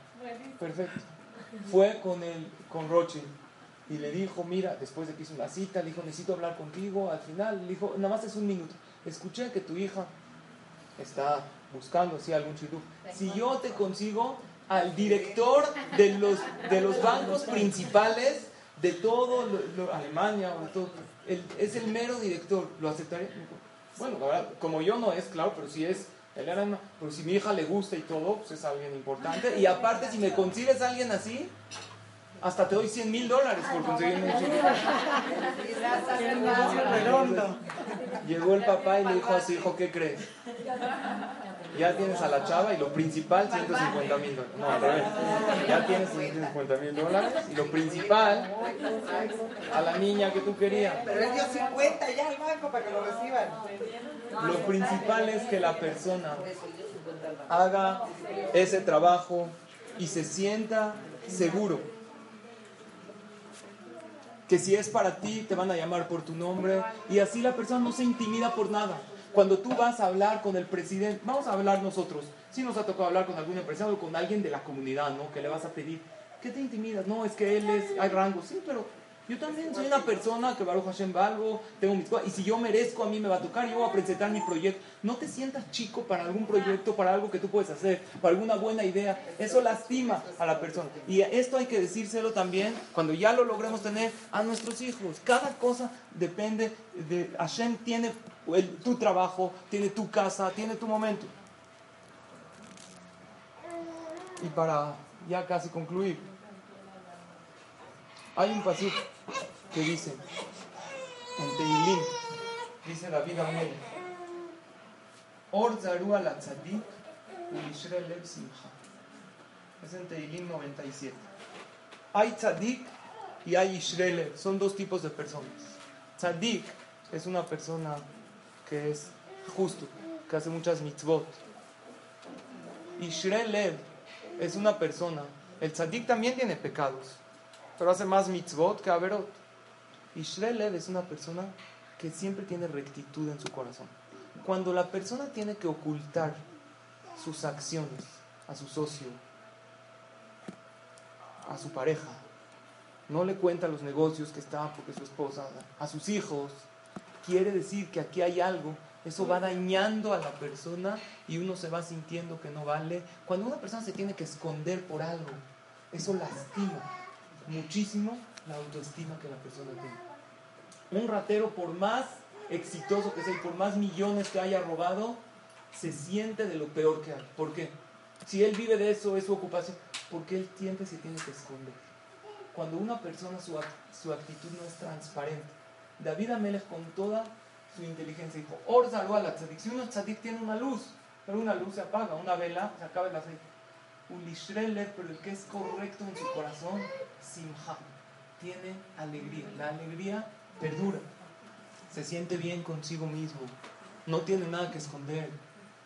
A: Perfecto. Fue con, el, con Rothschild y le dijo, mira, después de que hizo una cita, le dijo, necesito hablar contigo. Al final le dijo, nada más es un minuto. Escuché que tu hija está buscando así algún chitú. Si yo te consigo, al director de los, de los bancos principales de todo Alemania o todo. es el mero director. ¿Lo aceptaría? Bueno, como yo no es, claro, pero si es, él era, pero si mi hija le gusta y todo, pues es alguien importante. Y aparte, si me consigues a alguien así, hasta te doy 100 mil dólares por conseguirme un Llegó el papá y le dijo a su hijo, ¿qué crees? Ya tienes a la chava y lo principal 150 mil dólares. No, al revés. Ya tienes 150 mil dólares y lo principal a la niña que tú querías.
B: Pero él dio 50 ya al banco para que lo reciban.
A: Lo principal es que la persona haga ese trabajo y se sienta seguro. Que si es para ti, te van a llamar por tu nombre y así la persona no se intimida por nada. Cuando tú vas a hablar con el presidente, vamos a hablar nosotros, si nos ha tocado hablar con algún empresario o con alguien de la comunidad, ¿no? Que le vas a pedir, ¿qué te intimidas? No, es que él es, hay rango, sí, pero yo también soy una persona que Baruch Hashem valgo, tengo mis cosas, y si yo merezco, a mí me va a tocar, yo voy a presentar mi proyecto. No te sientas chico para algún proyecto, para algo que tú puedes hacer, para alguna buena idea. Eso lastima a la persona. Y esto hay que decírselo también, cuando ya lo logremos tener, a nuestros hijos. Cada cosa depende de, Hashem tiene tu trabajo, tiene tu casa, tiene tu momento. Y para ya casi concluir, hay un pasaje que dice en Teilín, dice David Amel, Or zarua la tzadik. Es en Teilín 97. Hay tzadik y hay ishrele, son dos tipos de personas. Tzadik es una persona que es justo, que hace muchas mitzvot. Y Shrelev es una persona, el tzadik también tiene pecados, pero hace más mitzvot que averot. Y Shrelev es una persona que siempre tiene rectitud en su corazón. Cuando la persona tiene que ocultar sus acciones a su socio, a su pareja, no le cuenta los negocios que está porque su esposa, a sus hijos, quiere decir que aquí hay algo. Eso va dañando a la persona y uno se va sintiendo que no vale. Cuando una persona se tiene que esconder por algo, eso lastima muchísimo la autoestima que la persona tiene. Un ratero, por más exitoso que sea y por más millones que haya robado, se siente de lo peor que hay. ¿Por qué? Si él vive de eso, es su ocupación, ¿por qué él siempre se tiene que esconder? Cuando una persona, su, su actitud no es transparente. David Amelech con toda su inteligencia dijo, Or la tzadik. Si uno tzadik tiene una luz, pero una luz se apaga, una vela, se acaba el aceite. Ulishrele, pero el que es correcto en su corazón, simha, tiene alegría. La alegría perdura. Se siente bien consigo mismo. No tiene nada que esconder.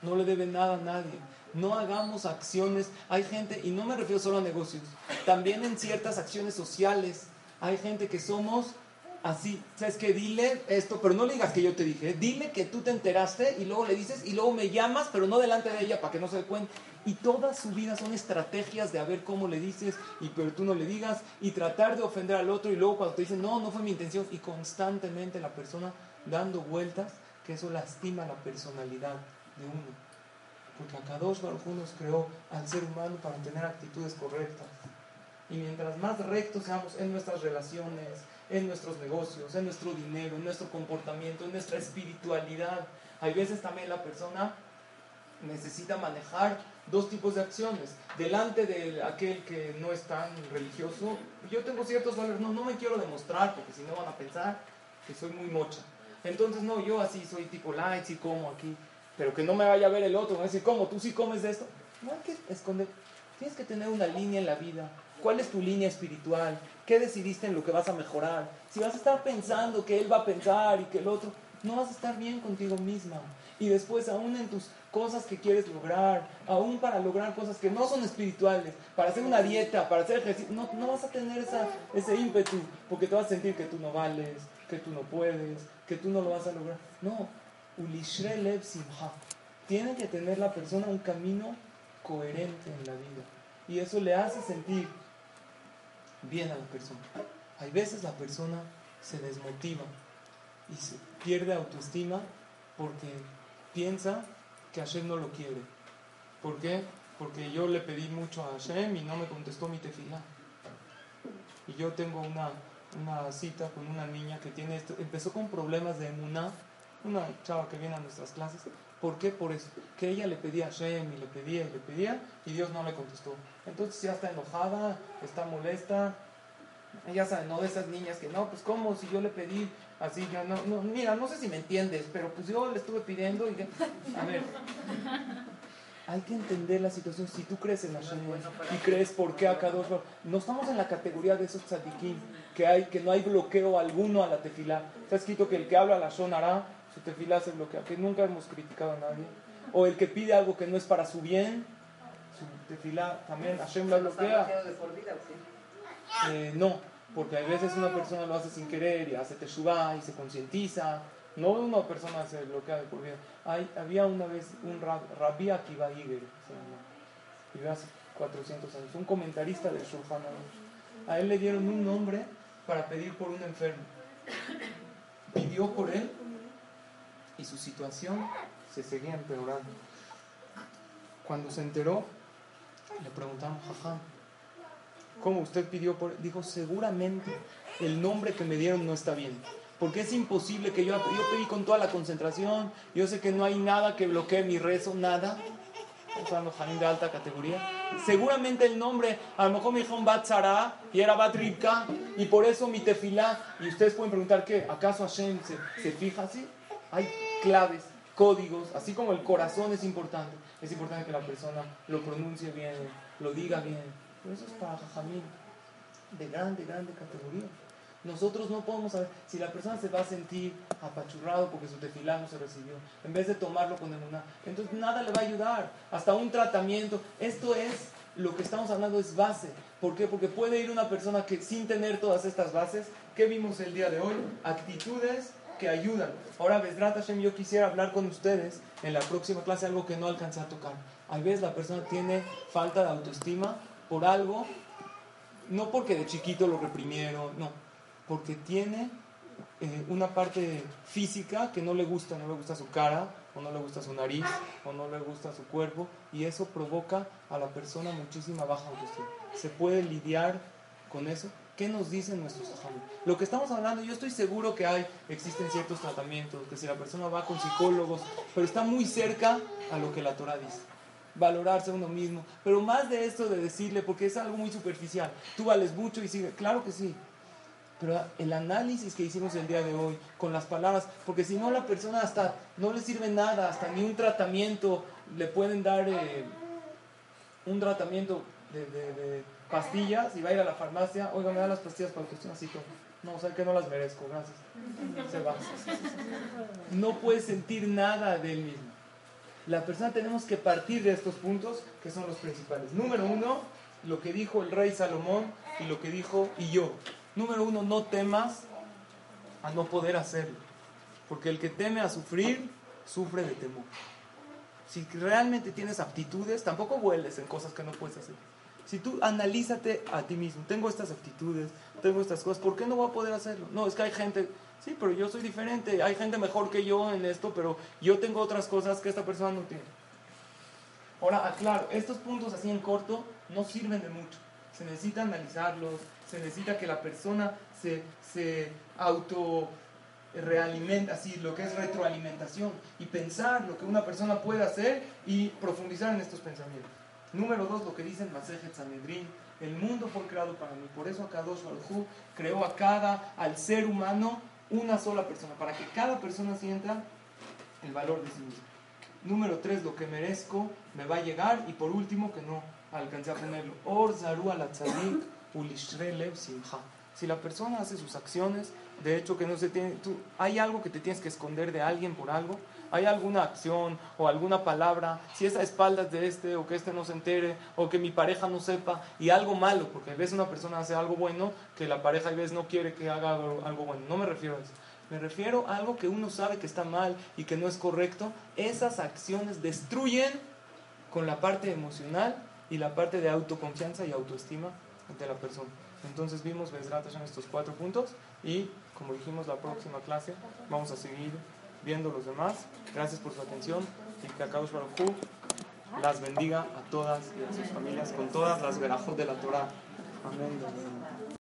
A: No le debe nada a nadie. No hagamos acciones. Hay gente, y no me refiero solo a negocios, también en ciertas acciones sociales. Hay gente que somos así, ¿sabes qué? Dile esto, pero no le digas que yo te dije, dile que tú te enteraste y luego le dices y luego me llamas, pero no delante de ella para que no se dé cuenta. Y toda su vida son estrategias de a ver cómo le dices y pero tú no le digas y tratar de ofender al otro y luego cuando te dicen, no, no fue mi intención y constantemente la persona dando vueltas, que eso lastima la personalidad de uno. Porque acá dos Baruj nos creó al ser humano para tener actitudes correctas. Y mientras más rectos seamos en nuestras relaciones, en nuestros negocios, en nuestro dinero, en nuestro comportamiento, en nuestra espiritualidad, hay veces también la persona necesita manejar dos tipos de acciones. Delante de aquel que no es tan religioso, yo tengo ciertos valores, no, no me quiero demostrar porque si no van a pensar que soy muy mocha. Entonces, no, yo así soy tipo light, y como aquí, pero que no me vaya a ver el otro, me a decir, ¿cómo? ¿Tú sí comes de esto? No hay que esconder, tienes que tener una línea en la vida. ¿Cuál es tu línea espiritual? ¿Qué decidiste en lo que vas a mejorar? Si vas a estar pensando que él va a pensar y que el otro, no vas a estar bien contigo misma. Y después, aún en tus cosas que quieres lograr, aún para lograr cosas que no son espirituales, para hacer una dieta, para hacer ejercicio, no, no vas a tener esa, ese ímpetu, porque te vas a sentir que tú no vales, que tú no puedes, que tú no lo vas a lograr. No, ulishre simha. Tiene que tener la persona un camino coherente en la vida. Y eso le hace sentir bien a la persona. Hay veces la persona se desmotiva y se pierde autoestima porque piensa que Hashem no lo quiere. ¿Por qué? Porque yo le pedí mucho a Hashem y no me contestó mi tefila. Y yo tengo una, una cita con una niña que tiene esto, empezó con problemas de emuná, una chava que viene a nuestras clases. ¿Por qué? Por eso. Que ella le pedía a Hashem y le pedía y le pedía y Dios no le contestó. Entonces ya está enojada, está molesta. Ella sabe, no de esas niñas que no, pues cómo si yo le pedí Así ya no, no, mira, no sé si me entiendes, pero pues yo le estuve pidiendo y a ver, hay que entender la situación. Si tú crees en la y crees por qué acá dos, no estamos en la categoría de esos tzadikim, que, hay, que no hay bloqueo alguno a la tefilá. Está escrito que el que habla la hará, su tefilá se bloquea, que nunca hemos criticado a nadie. O el que pide algo que no es para su bien, su tefilá también Hashem la bloquea. Eh, no, porque a veces una persona lo hace sin querer y hace teshuva y se concientiza. No una persona se bloquea de por vida. Hay, había una vez un rab, Rabbi Akiva Iger, vivió hace 400 años, un comentarista del Shulchan A él le dieron un nombre para pedir por un enfermo. Pidió por él y su situación se seguía empeorando. Cuando se enteró, le preguntaron, jajam, ¿Cómo usted pidió por Dijo, seguramente el nombre que me dieron no está bien. Porque es imposible que yo, yo pedí con toda la concentración, yo sé que no hay nada que bloquee mi rezo, nada. Estamos hablando de alta categoría. Seguramente el nombre, a lo mejor me dijo Bat y era Bat Ribka, y por eso mi tefilá. Y ustedes pueden preguntar, ¿qué? ¿Acaso Hashem se, se fija así? Hay claves, códigos, así como el corazón es importante. Es importante que la persona lo pronuncie bien, lo diga bien, pero eso es para Jajamín, de grande, grande categoría. Nosotros no podemos saber si la persona se va a sentir apachurrado porque su tefilá no se recibió, en vez de tomarlo con emuná. Entonces nada le va a ayudar, hasta un tratamiento. Esto es lo que estamos hablando, es base. ¿Por qué? Porque puede ir una persona que sin tener todas estas bases, ¿qué vimos el día de hoy? Actitudes que ayudan. Ahora, Besrat Hashem, yo quisiera hablar con ustedes en la próxima clase algo que no alcancé a tocar. A veces la persona tiene falta de autoestima por algo, no porque de chiquito lo reprimieron, no, porque tiene eh, una parte física que no le gusta, no le gusta su cara, o no le gusta su nariz, o no le gusta su cuerpo, y eso provoca a la persona muchísima baja autoestima. ¿Se puede lidiar con eso? ¿Qué nos dicen nuestros ajalos? Lo que estamos hablando, yo estoy seguro que hay, existen ciertos tratamientos, que si la persona va con psicólogos, pero está muy cerca a lo que la Torah dice. valorarse a uno mismo. Pero más de esto de decirle, porque es algo muy superficial, tú vales mucho y sigue, claro que sí. Pero el análisis que hicimos el día de hoy con las palabras, porque si no la persona hasta no le sirve nada, hasta ni un tratamiento, le pueden dar eh, un tratamiento de, pastillas y va a ir a la farmacia, oiga, me da las pastillas para que esté así todo. No, o sea que no las merezco, gracias. Se va. No puede sentir nada de él mismo. La persona tenemos que partir de estos puntos que son los principales. Número uno, lo que dijo el rey Salomón y lo que dijo y yo. Número uno, no temas a no poder hacerlo. Porque el que teme a sufrir, sufre de temor. Si realmente tienes aptitudes, tampoco vueles en cosas que no puedes hacer. Si tú analízate a ti mismo, tengo estas aptitudes, tengo estas cosas, ¿por qué no voy a poder hacerlo? No, es que hay gente, sí, pero yo soy diferente, hay gente mejor que yo en esto, pero yo tengo otras cosas que esta persona no tiene. Ahora, aclaro, estos puntos así en corto no sirven de mucho. Se necesita analizarlos, se necesita que la persona se, se auto realimenta, así lo que es retroalimentación y pensar lo que una persona puede hacer y profundizar en estos pensamientos. Número dos, lo que dicen Masejet Sanedrin, el mundo fue creado para mí. Por eso Akadosh Baruj creó a cada, al ser humano, una sola persona, para que cada persona sienta el valor de sí mismo. Número tres, lo que merezco me va a llegar. Y por último, que no alcancé a ponerlo. Or zaru al Si la persona hace sus acciones, de hecho que no se tiene, tú, hay algo que te tienes que esconder de alguien por algo, hay alguna acción o alguna palabra, si es a espaldas de este o que este no se entere o que mi pareja no sepa y algo malo, porque a veces una persona hace algo bueno que la pareja a veces no quiere que haga algo bueno, no me refiero a eso. Me refiero a algo que uno sabe que está mal y que no es correcto. Esas acciones destruyen con la parte emocional y la parte de autoconfianza y autoestima de la persona. Entonces vimos en estos cuatro puntos y como dijimos la próxima clase vamos a seguir viendo los demás. Gracias por su atención y que Akadosh Baruj las bendiga a todas y a sus familias con todas las verajos de la Torah. Amén.